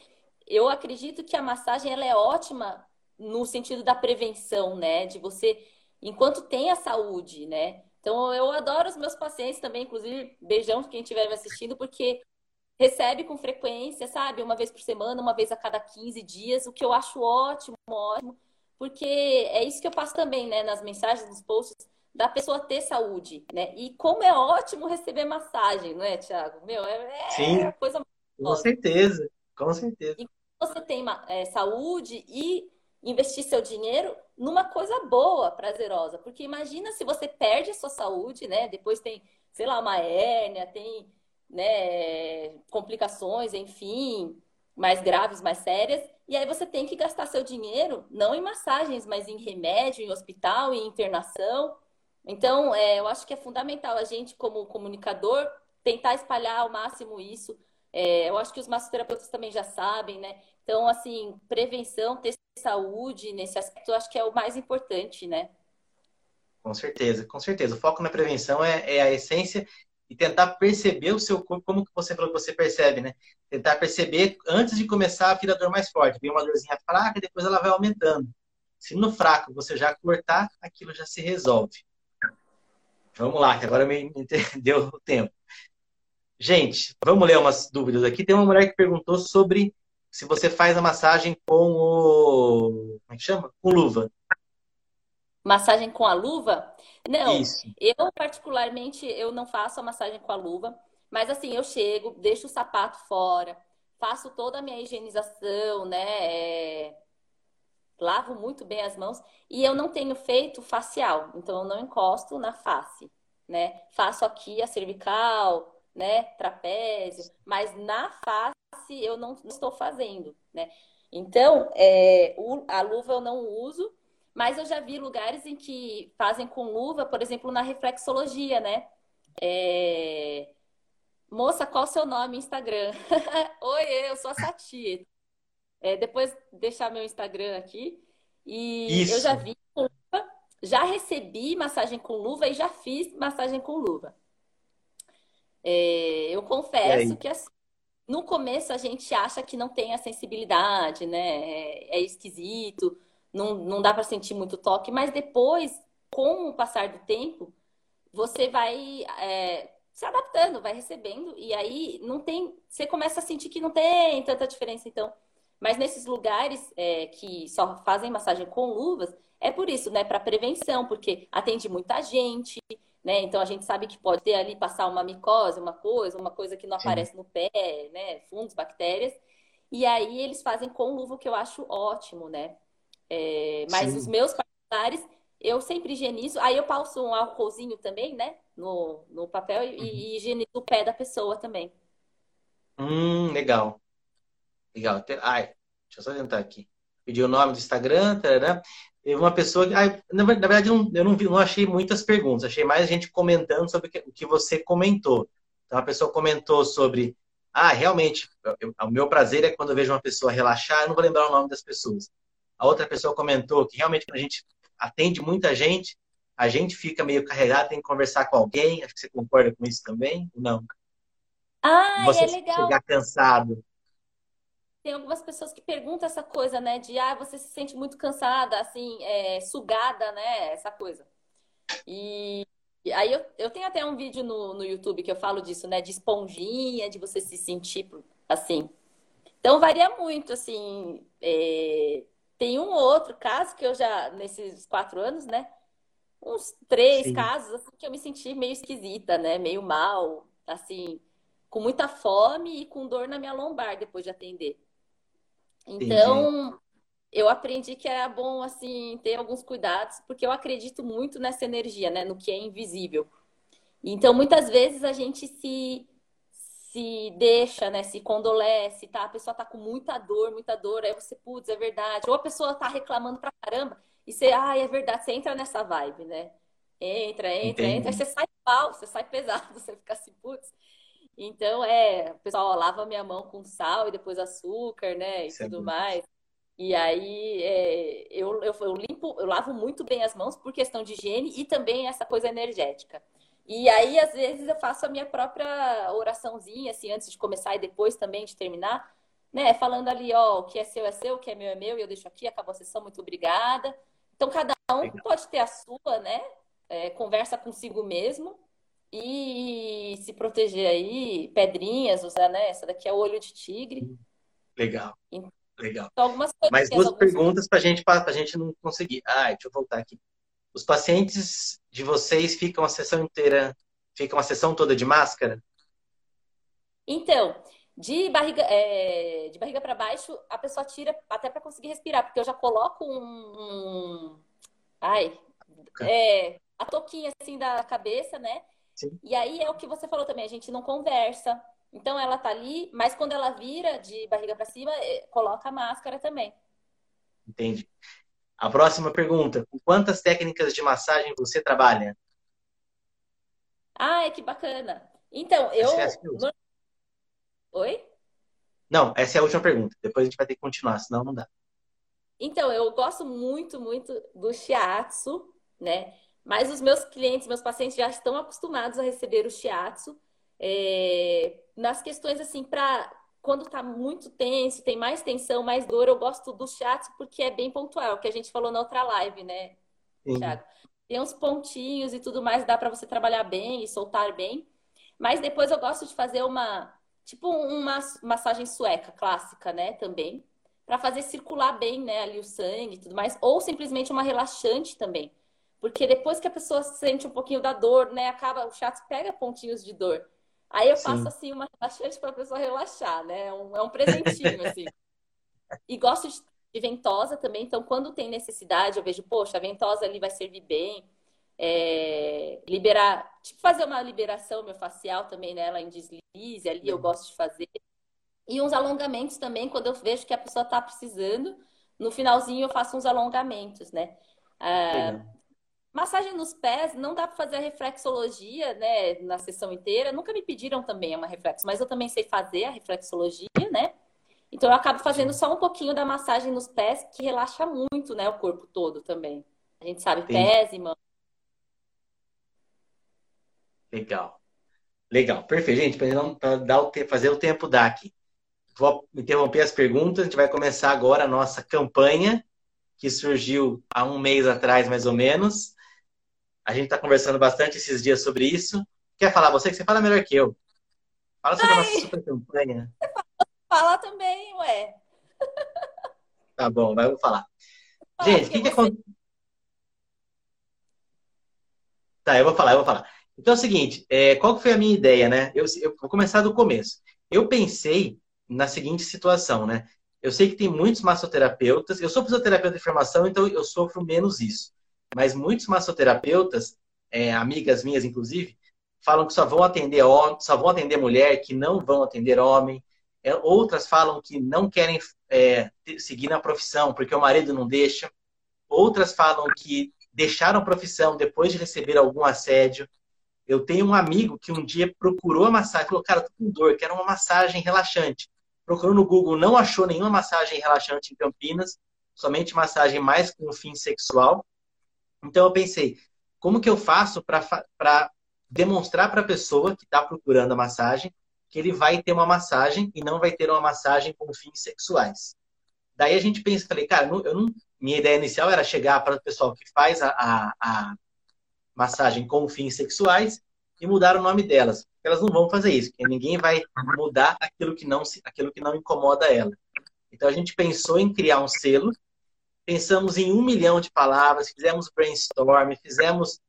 eu acredito que a massagem ela é ótima no sentido da prevenção, né? De você, enquanto tem a saúde, né? Então eu adoro os meus pacientes também, inclusive, beijão quem estiver me assistindo, porque recebe com frequência, sabe? Uma vez por semana, uma vez a cada 15 dias, o que eu acho ótimo, ótimo, porque é isso que eu passo também, né? Nas mensagens, nos posts, da pessoa ter saúde, né? E como é ótimo receber massagem, não é, Thiago? Meu, é, é Sim, coisa com certeza, com certeza. você tem é, saúde e investir seu dinheiro numa coisa boa, prazerosa. Porque imagina se você perde a sua saúde, né? Depois tem, sei lá, uma hérnia, tem né, complicações, enfim, mais graves, mais sérias. E aí você tem que gastar seu dinheiro não em massagens, mas em remédio, em hospital, em internação. Então, é, eu acho que é fundamental a gente, como comunicador, tentar espalhar ao máximo isso. É, eu acho que os massoterapeutas também já sabem, né? Então, assim, prevenção, ter saúde nesse aspecto, acho que é o mais importante, né? Com certeza, com certeza. O foco na prevenção é, é a essência e tentar perceber o seu corpo, como que você falou que você percebe, né? Tentar perceber antes de começar a vir a dor mais forte. Vem uma dorzinha fraca, depois ela vai aumentando. Se no fraco você já cortar, aquilo já se resolve. Vamos lá, que agora me entendeu *laughs* o tempo. Gente, vamos ler umas dúvidas aqui. Tem uma mulher que perguntou sobre se você faz a massagem com. Como é que chama? Com luva. Massagem com a luva? Não. Isso. Eu, particularmente, eu não faço a massagem com a luva. Mas assim, eu chego, deixo o sapato fora, faço toda a minha higienização, né? É... Lavo muito bem as mãos. E eu não tenho feito facial, então eu não encosto na face, né? Faço aqui a cervical, né? Trapézio, mas na face eu não estou fazendo, né? Então, é, o, a luva eu não uso, mas eu já vi lugares em que fazem com luva, por exemplo, na reflexologia, né? É... Moça, qual o seu nome Instagram? *laughs* Oi, eu sou a Sati. É, depois deixar meu Instagram aqui. E Isso. eu já vi com luva, já recebi massagem com luva e já fiz massagem com luva. É, eu confesso que assim, no começo a gente acha que não tem a sensibilidade, né? É, é esquisito, não, não dá para sentir muito toque, mas depois, com o passar do tempo, você vai é, se adaptando, vai recebendo, e aí não tem. Você começa a sentir que não tem tanta diferença, então. Mas nesses lugares é, que só fazem massagem com luvas, é por isso, né? Para prevenção, porque atende muita gente, né? Então a gente sabe que pode ter ali passar uma micose, uma coisa, uma coisa que não Sim. aparece no pé, né? Fungos, bactérias. E aí eles fazem com luva, que eu acho ótimo, né? É, mas Sim. os meus particulares, eu sempre higienizo. Aí eu passo um álcoolzinho também, né? No, no papel e, uhum. e higienizo o pé da pessoa também. Hum, legal. Legal. Ai, deixa eu só tentar aqui. Pedir o nome do Instagram, tarará. Teve uma pessoa que. na, verdade, eu não, vi, não achei muitas perguntas, achei mais gente comentando sobre o que você comentou. Então, a pessoa comentou sobre. Ah, realmente, eu, o meu prazer é quando eu vejo uma pessoa relaxar, eu não vou lembrar o nome das pessoas. A outra pessoa comentou que realmente, quando a gente atende muita gente, a gente fica meio carregado, tem que conversar com alguém. Acho que você concorda com isso também? Não. Ah, você é legal. chegar cansado tem algumas pessoas que perguntam essa coisa, né? De ah, você se sente muito cansada, assim, é, sugada, né? Essa coisa. E, e aí eu, eu tenho até um vídeo no, no YouTube que eu falo disso, né? De esponjinha, de você se sentir assim. Então varia muito, assim. É, tem um ou outro caso que eu já, nesses quatro anos, né? Uns três Sim. casos assim, que eu me senti meio esquisita, né? Meio mal, assim, com muita fome e com dor na minha lombar depois de atender. Então, Entendi. eu aprendi que era bom, assim, ter alguns cuidados, porque eu acredito muito nessa energia, né? No que é invisível. Então, muitas vezes a gente se se deixa, né, se condolece, tá? A pessoa tá com muita dor, muita dor, aí você, putz, é verdade. Ou a pessoa tá reclamando pra caramba, e você, ah, é verdade, você entra nessa vibe, né? Entra, entra, Entendi. entra, aí você sai pau, você sai pesado, *laughs* você fica assim, putz, então, é, o pessoal lava minha mão com sal e depois açúcar, né? E é tudo mais. E aí é, eu, eu, eu, limpo, eu lavo muito bem as mãos por questão de higiene e também essa coisa energética. E aí, às vezes, eu faço a minha própria oraçãozinha, assim, antes de começar e depois também de terminar, né? Falando ali, ó, o que é seu é seu, o que é meu é meu, e eu deixo aqui, acabou a sessão, muito obrigada. Então, cada um pode ter a sua, né? É, conversa consigo mesmo e se proteger aí, pedrinhas, usar, né? Essa daqui é o olho de tigre. Legal. Então, Legal. algumas Mais duas algumas... perguntas para gente, a gente não conseguir. Ah, deixa eu voltar aqui. Os pacientes de vocês ficam a sessão inteira, ficam a sessão toda de máscara? Então, De barriga, é, de barriga para baixo, a pessoa tira até para conseguir respirar, porque eu já coloco um, um ai, é, a toquinha assim da cabeça, né? Sim. E aí é o que você falou também, a gente não conversa. Então ela tá ali, mas quando ela vira de barriga para cima, é, coloca a máscara também. Entendi. A próxima pergunta: com quantas técnicas de massagem você trabalha? Ah, que bacana. Então, eu. É Oi? Não, essa é a última pergunta. Depois a gente vai ter que continuar, senão não dá. Então, eu gosto muito, muito do shiatsu, né? Mas os meus clientes, meus pacientes já estão acostumados a receber o shiatsu. É... Nas questões, assim, para quando tá muito tenso, tem mais tensão, mais dor, eu gosto do shiatsu porque é bem pontual, que a gente falou na outra live, né, Sim. Thiago? Tem uns pontinhos e tudo mais, dá para você trabalhar bem e soltar bem. Mas depois eu gosto de fazer uma, tipo uma massagem sueca clássica, né, também, para fazer circular bem, né, ali o sangue e tudo mais, ou simplesmente uma relaxante também. Porque depois que a pessoa sente um pouquinho da dor, né, acaba o chato pega pontinhos de dor. Aí eu faço Sim. assim uma relaxante para a pessoa relaxar, né? É um, é um presentinho assim. e gosto de de ventosa também. Então, quando tem necessidade, eu vejo, poxa, a ventosa ali vai servir bem. É, liberar, tipo, fazer uma liberação facial também nela em deslize, ali eu gosto de fazer. E uns alongamentos também, quando eu vejo que a pessoa está precisando. No finalzinho eu faço uns alongamentos, né? Ah, massagem nos pés, não dá para fazer a reflexologia, né, na sessão inteira. Nunca me pediram também uma reflexo, mas eu também sei fazer a reflexologia, né? Então eu acabo fazendo só um pouquinho da massagem nos pés, que relaxa muito, né, o corpo todo também. A gente sabe Sim. pés e mãos. Legal. Legal, perfeito, gente. Para dar o fazer o tempo dar aqui. Vou interromper as perguntas. A gente vai começar agora a nossa campanha, que surgiu há um mês atrás, mais ou menos. A gente está conversando bastante esses dias sobre isso. Quer falar você? Que você fala melhor que eu. Fala sobre Ai. a nossa super campanha. Fala também, ué. Tá bom, vai, vou falar. Gente, o que, que acontece? Tá, eu vou falar, eu vou falar. Então é o seguinte, é, qual foi a minha ideia, né? Eu, eu, vou começar do começo. Eu pensei na seguinte situação, né? Eu sei que tem muitos massoterapeutas, eu sou fisioterapeuta de formação, então eu sofro menos isso. Mas muitos massoterapeutas, é, amigas minhas inclusive, falam que só vão atender homem, só vão atender mulher, que não vão atender homem, é, outras falam que não querem é, seguir na profissão porque o marido não deixa. Outras falam que deixaram a profissão depois de receber algum assédio. Eu tenho um amigo que um dia procurou a massagem, falou, cara, tô com dor, quero uma massagem relaxante. Procurou no Google, não achou nenhuma massagem relaxante em Campinas, somente massagem mais com fim sexual. Então eu pensei, como que eu faço para demonstrar para a pessoa que está procurando a massagem que ele vai ter uma massagem e não vai ter uma massagem com fins sexuais. Daí a gente pensa, falei, cara, eu não, minha ideia inicial era chegar para o pessoal que faz a, a, a, massagem com fins sexuais e mudar o nome delas. Elas não vão fazer isso, porque ninguém vai mudar aquilo que não, aquilo que não incomoda ela. Então a gente pensou em criar um selo, pensamos em um milhão de palavras, fizemos brainstorm, fizemos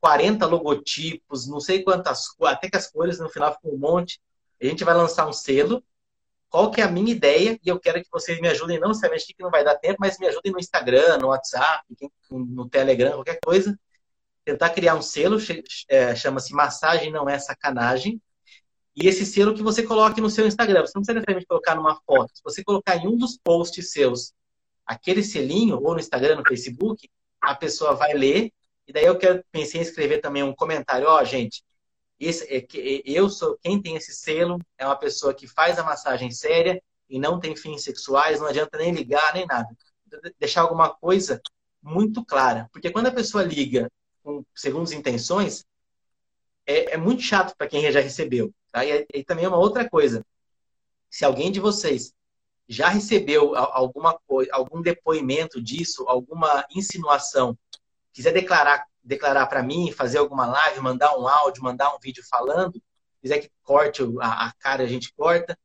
40 logotipos, não sei quantas, até que as cores no final ficam um monte. A gente vai lançar um selo. Qual que é a minha ideia? E eu quero que vocês me ajudem, não necessariamente que não vai dar tempo, mas me ajudem no Instagram, no WhatsApp, no Telegram, qualquer coisa. Tentar criar um selo, é, chama-se Massagem Não É Sacanagem. E esse selo que você coloque no seu Instagram. Você não precisa necessariamente colocar numa foto. Se você colocar em um dos posts seus aquele selinho, ou no Instagram, no Facebook, a pessoa vai ler e daí eu quero, pensei em escrever também um comentário, ó, oh, gente, esse, é, eu sou quem tem esse selo, é uma pessoa que faz a massagem séria e não tem fins sexuais, não adianta nem ligar, nem nada. Deixar alguma coisa muito clara. Porque quando a pessoa liga com segundas intenções, é, é muito chato para quem já recebeu. Tá? E, e também é uma outra coisa. Se alguém de vocês já recebeu alguma algum depoimento disso, alguma insinuação quiser declarar declarar para mim, fazer alguma live, mandar um áudio, mandar um vídeo falando, quiser que corte a, a cara, a gente corta,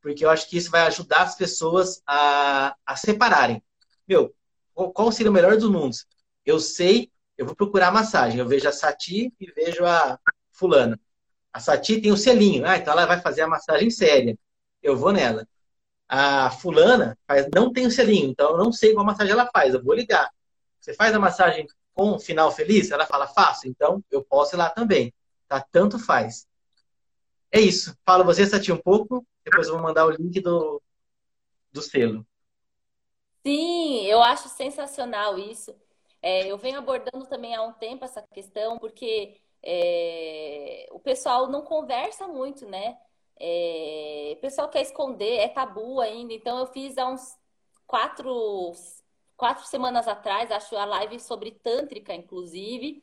porque eu acho que isso vai ajudar as pessoas a, a separarem. Meu, qual seria o melhor dos mundos? Eu sei, eu vou procurar massagem, eu vejo a Sati e vejo a fulana. A Sati tem o selinho. Ah, então ela vai fazer a massagem séria. Eu vou nela. A fulana faz, não tem o selinho, então eu não sei qual massagem ela faz. Eu vou ligar. Você faz a massagem com um final feliz? Ela fala, faço. Então eu posso ir lá também. Tá? Tanto faz. É isso. Fala você, Sati, um pouco. Depois eu vou mandar o link do, do selo. Sim, eu acho sensacional isso. É, eu venho abordando também há um tempo essa questão, porque é, o pessoal não conversa muito, né? É, o pessoal quer esconder, é tabu ainda. Então, eu fiz há uns quatro, quatro semanas atrás, acho, a live sobre Tântrica, inclusive,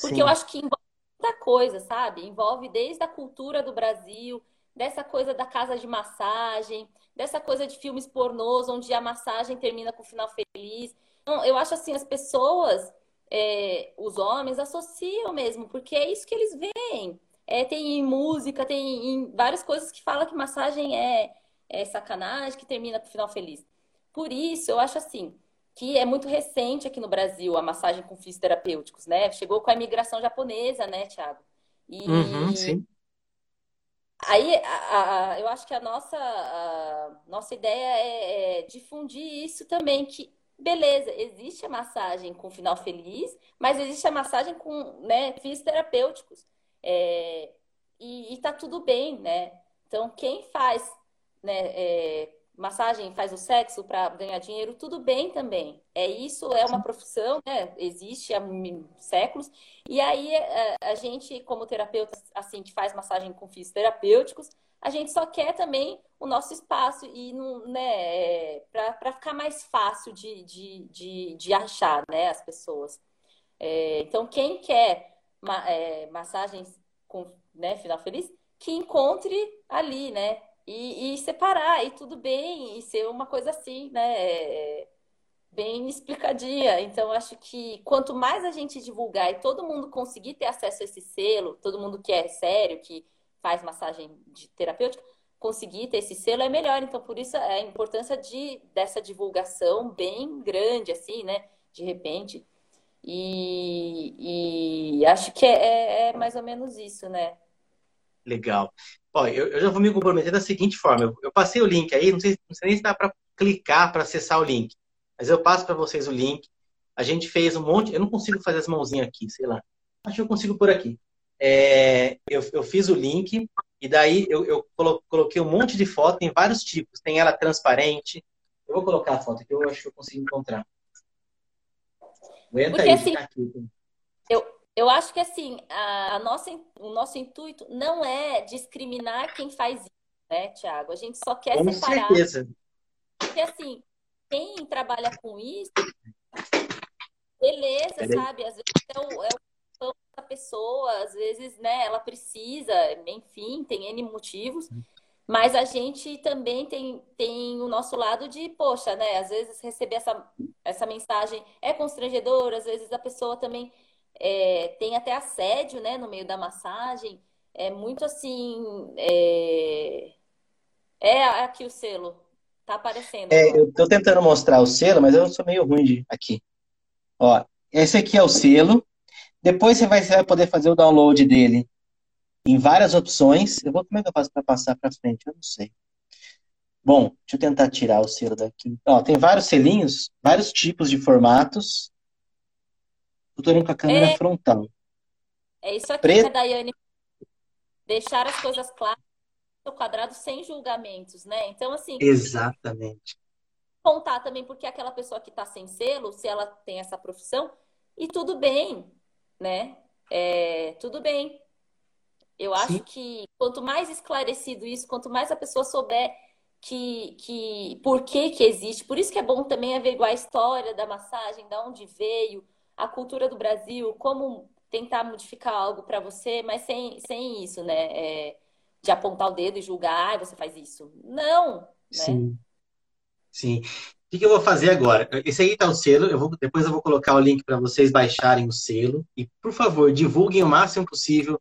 porque Sim. eu acho que envolve muita coisa, sabe? Envolve desde a cultura do Brasil, dessa coisa da casa de massagem, dessa coisa de filmes pornôs, onde a massagem termina com o final feliz. Então, eu acho assim, as pessoas, é, os homens, associam mesmo, porque é isso que eles veem. É, tem em música, tem em várias coisas que fala que massagem é, é sacanagem, que termina com o final feliz. Por isso, eu acho assim, que é muito recente aqui no Brasil a massagem com fins terapêuticos, né? Chegou com a imigração japonesa, né, Thiago? E, uhum, sim. Aí, a, a, eu acho que a nossa, a, nossa ideia é, é, difundir isso também, que beleza, existe a massagem com final feliz, mas existe a massagem com né, fins terapêuticos. É, e, e tá tudo bem, né? Então, quem faz né, é, massagem, faz o sexo para ganhar dinheiro, tudo bem também. É isso, é uma profissão, né? Existe há séculos. E aí a, a gente, como terapeuta, assim, que faz massagem com fins terapêuticos, a gente só quer também o nosso espaço e né, para ficar mais fácil de, de, de, de, achar né, as pessoas. É, então, quem quer ma, é, massagens com né, final feliz, que encontre ali, né? e, e, separar, e tudo bem, e ser uma coisa assim, né? É, bem explicadinha. Então, acho que quanto mais a gente divulgar e todo mundo conseguir ter acesso a esse selo, todo mundo que é sério, que faz massagem de terapêutica, conseguir ter esse selo é melhor. Então, por isso a importância de, dessa divulgação bem grande, assim, né? De repente. E, e acho que é, é, é mais ou menos isso, né? Legal. Ó, eu, eu, já vou me comprometer da seguinte forma. Eu, eu passei o link aí, não sei, não sei nem se dá para clicar para acessar o link, mas eu passo para vocês o link. A gente fez um monte. Eu não consigo fazer as mãozinhas aqui, sei lá. Acho que eu consigo por aqui. É, eu, eu, fiz o link e daí eu, eu, coloquei um monte de foto em vários tipos. Tem ela transparente. Eu vou colocar a foto que eu acho que eu consigo encontrar. Aguenta Porque, assim. Eu, eu acho que assim, a, a, nossa, o nosso intuito não é discriminar quem faz isso, né, Tiago? A gente só quer com separar. Certeza. Porque assim, quem trabalha com isso, beleza, Peraí. sabe? Às vezes é o, é o da pessoa, às vezes, né, ela precisa, enfim, tem N motivos. Mas a gente também tem, tem o nosso lado de, poxa, né? Às vezes receber essa, essa mensagem é constrangedor, às vezes a pessoa também é, tem até assédio, né, no meio da massagem. É muito assim. É, é aqui o selo. Tá aparecendo. É, eu tô tentando mostrar o selo, mas eu sou meio ruim de aqui. Ó, esse aqui é o selo. Depois você vai, você vai poder fazer o download dele em várias opções. Eu vou como é que eu faço para passar para frente? Eu não sei. Bom, deixa eu tentar tirar o selo daqui. Ó, tem vários selinhos, vários tipos de formatos. Eu tô indo com a câmera é, frontal. É isso aqui Preto. a Daiane deixar as coisas claras no quadrado sem julgamentos, né? Então, assim. Exatamente. Contar também porque aquela pessoa que está sem selo, se ela tem essa profissão, e tudo bem, né? É, tudo bem. Eu acho Sim. que quanto mais esclarecido isso, quanto mais a pessoa souber que, que por que que existe, por isso que é bom também averiguar a história da massagem, de onde veio, a cultura do Brasil, como tentar modificar algo para você, mas sem, sem isso, né? É, de apontar o dedo e julgar, ah, você faz isso. Não, né? Sim. Sim. O que, eu vou fazer agora? Esse aí tá o selo, eu vou, depois eu vou colocar o link para vocês baixarem o selo. E, por favor, divulguem o máximo possível.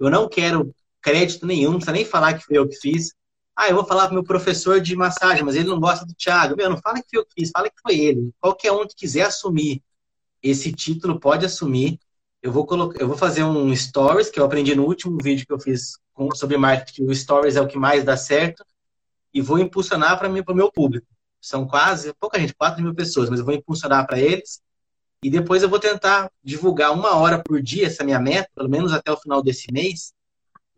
Eu não quero crédito nenhum, não precisa nem falar que foi eu que fiz. Ah, eu vou falar pro meu professor de massagem, mas ele não gosta do Thiago. Meu, não fala que foi eu que fiz, fala que foi ele. Qualquer um que quiser assumir esse título pode assumir. eu vou colocar, eu vou fazer um stories que eu aprendi no último vídeo que eu fiz sobre marketing. O stories é o que mais dá certo e vou impulsionar para o meu público. São quase pouca gente, 4 mil pessoas, mas eu vou impulsionar para eles e depois eu vou tentar divulgar uma hora por dia essa minha meta, pelo menos até o final desse mês.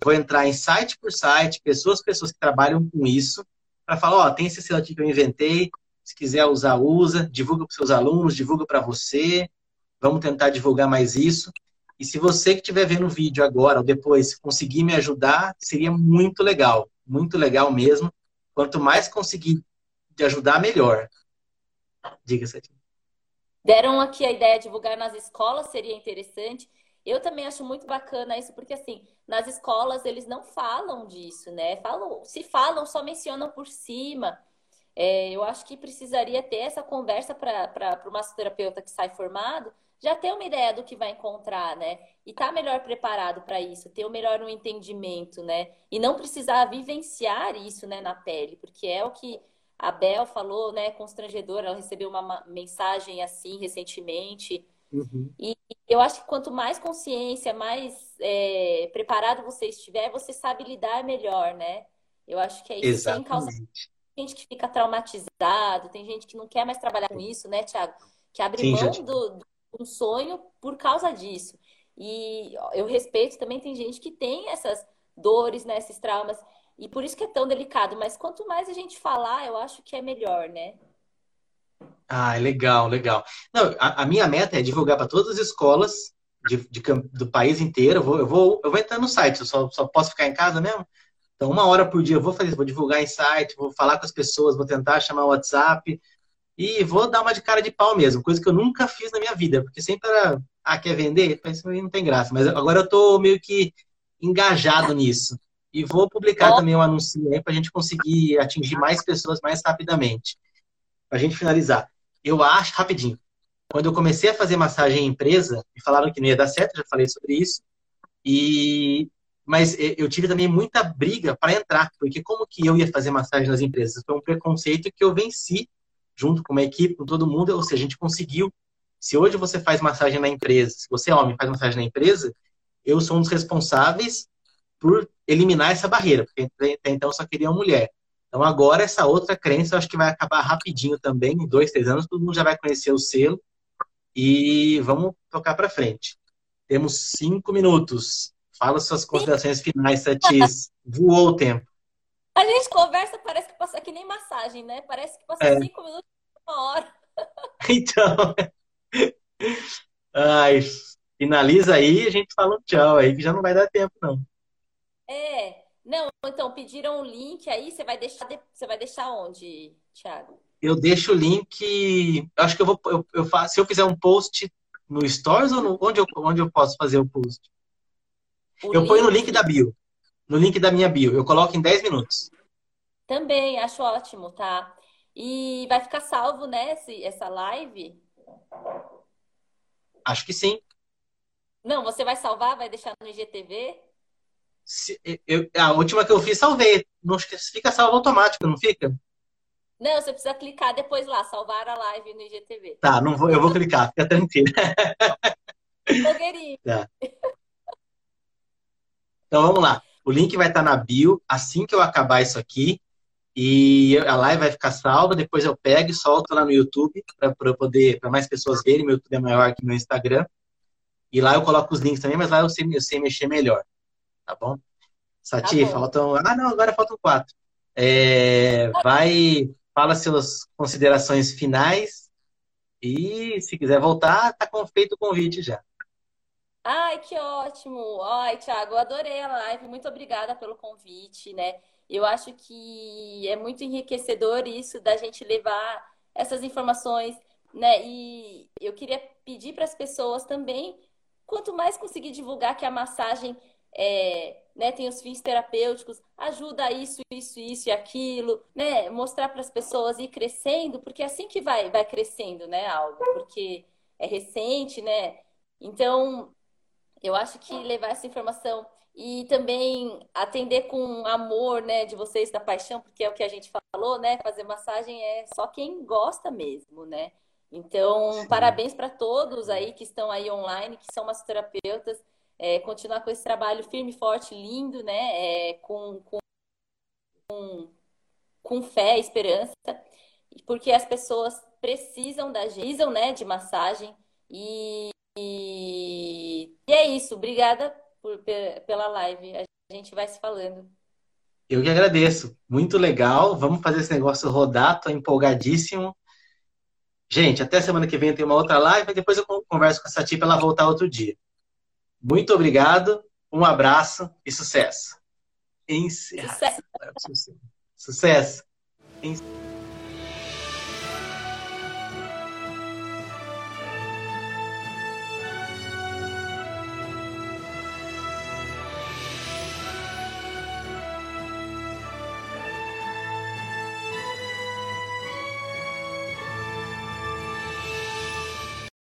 Vou entrar em site por site, pessoas pessoas que trabalham com isso, para falar, ó, tem esse selo aqui que eu inventei, se quiser usar, usa, divulga para seus alunos, divulga para você. Vamos tentar divulgar mais isso. E se você que estiver vendo o vídeo agora ou depois conseguir me ajudar, seria muito legal. Muito legal mesmo. Quanto mais conseguir te ajudar, melhor. Diga, Setinha. Deram aqui a ideia de divulgar nas escolas, seria interessante. Eu também acho muito bacana isso, porque assim, nas escolas eles não falam disso, né? Falam, se falam, só mencionam por cima. É, eu acho que precisaria ter essa conversa para o massoterapeuta que sai formado, já ter uma ideia do que vai encontrar, né? E estar tá melhor preparado para isso, ter o melhor um entendimento, né? E não precisar vivenciar isso, né, na pele, porque é o que a Bel falou, né, constrangedora, ela recebeu uma mensagem assim recentemente. Uhum. E eu acho que quanto mais consciência, mais é, preparado você estiver, você sabe lidar melhor, né? Eu acho que é isso. Exatamente. Tem causa gente que fica traumatizado, tem gente que não quer mais trabalhar com isso, né, Tiago? Que abre Sim, mão do, do um sonho por causa disso. E eu respeito também, tem gente que tem essas dores, né, esses traumas. E por isso que é tão delicado. Mas quanto mais a gente falar, eu acho que é melhor, né? Ah, legal, legal. Não, a, a minha meta é divulgar para todas as escolas de, de, do país inteiro. Eu vou, eu vou, eu vou entrar no site, eu só, só posso ficar em casa mesmo. Então, uma hora por dia eu vou fazer, vou divulgar em site, vou falar com as pessoas, vou tentar chamar o WhatsApp e vou dar uma de cara de pau mesmo, coisa que eu nunca fiz na minha vida, porque sempre era, ah, quer vender? Isso aí não tem graça. Mas agora eu tô meio que engajado nisso. E vou publicar oh. também um anúncio aí para a gente conseguir atingir mais pessoas mais rapidamente. Para a gente finalizar. Eu acho, rapidinho, quando eu comecei a fazer massagem em empresa, me falaram que não ia dar certo, já falei sobre isso. E mas eu tive também muita briga para entrar, porque como que eu ia fazer massagem nas empresas? Foi um preconceito que eu venci junto com uma equipe, com todo mundo, ou seja, a gente conseguiu. Se hoje você faz massagem na empresa, se você é homem faz massagem na empresa, eu sou um dos responsáveis por eliminar essa barreira, porque até então só queria uma mulher. Então agora essa outra crença eu acho que vai acabar rapidinho também, em dois, três anos, todo mundo já vai conhecer o selo e vamos tocar para frente. Temos cinco minutos. Fala suas considerações finais, Satis. *laughs* Voou o tempo. A gente conversa, parece que passa que nem massagem, né? Parece que passa é. cinco minutos, uma hora. *laughs* Então. *laughs* Ai, finaliza aí e a gente fala um tchau aí, que já não vai dar tempo, não. É. Não, então pediram o link aí, você vai deixar, você vai deixar onde, Thiago? Eu deixo o link. Acho que eu vou. Eu, eu faço, se eu fizer um post no Stories ou no, onde, eu, onde eu posso fazer o post? O eu link... ponho no link da bio. No link da minha bio. Eu coloco em 10 minutos. Também, acho ótimo, tá? E vai ficar salvo, né, esse, essa live? Acho que sim. Não, você vai salvar, vai deixar no IGTV? Se, eu, a última que eu fiz, salvei. Não, fica salvo automático, não fica? Não, você precisa clicar depois lá, salvar a live no IGTV. Tá, não vou, eu vou clicar, fica tranquilo. *laughs* Blogueirinho. Tá. Então vamos lá. O link vai estar na bio assim que eu acabar isso aqui. E a live vai ficar salva, depois eu pego e solto lá no YouTube para poder, para mais pessoas verem. Meu YouTube é maior que meu Instagram. E lá eu coloco os links também, mas lá eu sei, eu sei mexer melhor. Tá bom? Sati, tá bom. faltam. Ah, não, agora faltam quatro. É, vai, fala suas considerações finais. E se quiser voltar, tá feito o convite já. Ai, que ótimo! Ai, Thiago, adorei a live. Muito obrigada pelo convite, né? Eu acho que é muito enriquecedor isso da gente levar essas informações, né? E eu queria pedir para as pessoas também, quanto mais conseguir divulgar que a massagem é, né, tem os fins terapêuticos, ajuda isso, isso, isso e aquilo, né? Mostrar para as pessoas ir crescendo, porque é assim que vai, vai crescendo, né, algo, porque é recente, né? Então, eu acho que levar essa informação e também atender com amor, né, de vocês da paixão, porque é o que a gente falou, né, fazer massagem é só quem gosta mesmo, né? Então, Sim. parabéns para todos aí que estão aí online, que são massoterapeutas. É, continuar com esse trabalho firme, forte, lindo, né? É, com, com, com fé, esperança, porque as pessoas precisam da precisam, né, de massagem. E, e, e é isso. Obrigada por, pela live. A gente vai se falando. Eu que agradeço. Muito legal. Vamos fazer esse negócio rodar. Tô empolgadíssimo. Gente, até semana que vem tem uma outra live depois eu converso com a Sati para ela voltar outro dia. Muito obrigado, um abraço e sucesso. Sucesso. Sucesso. sucesso.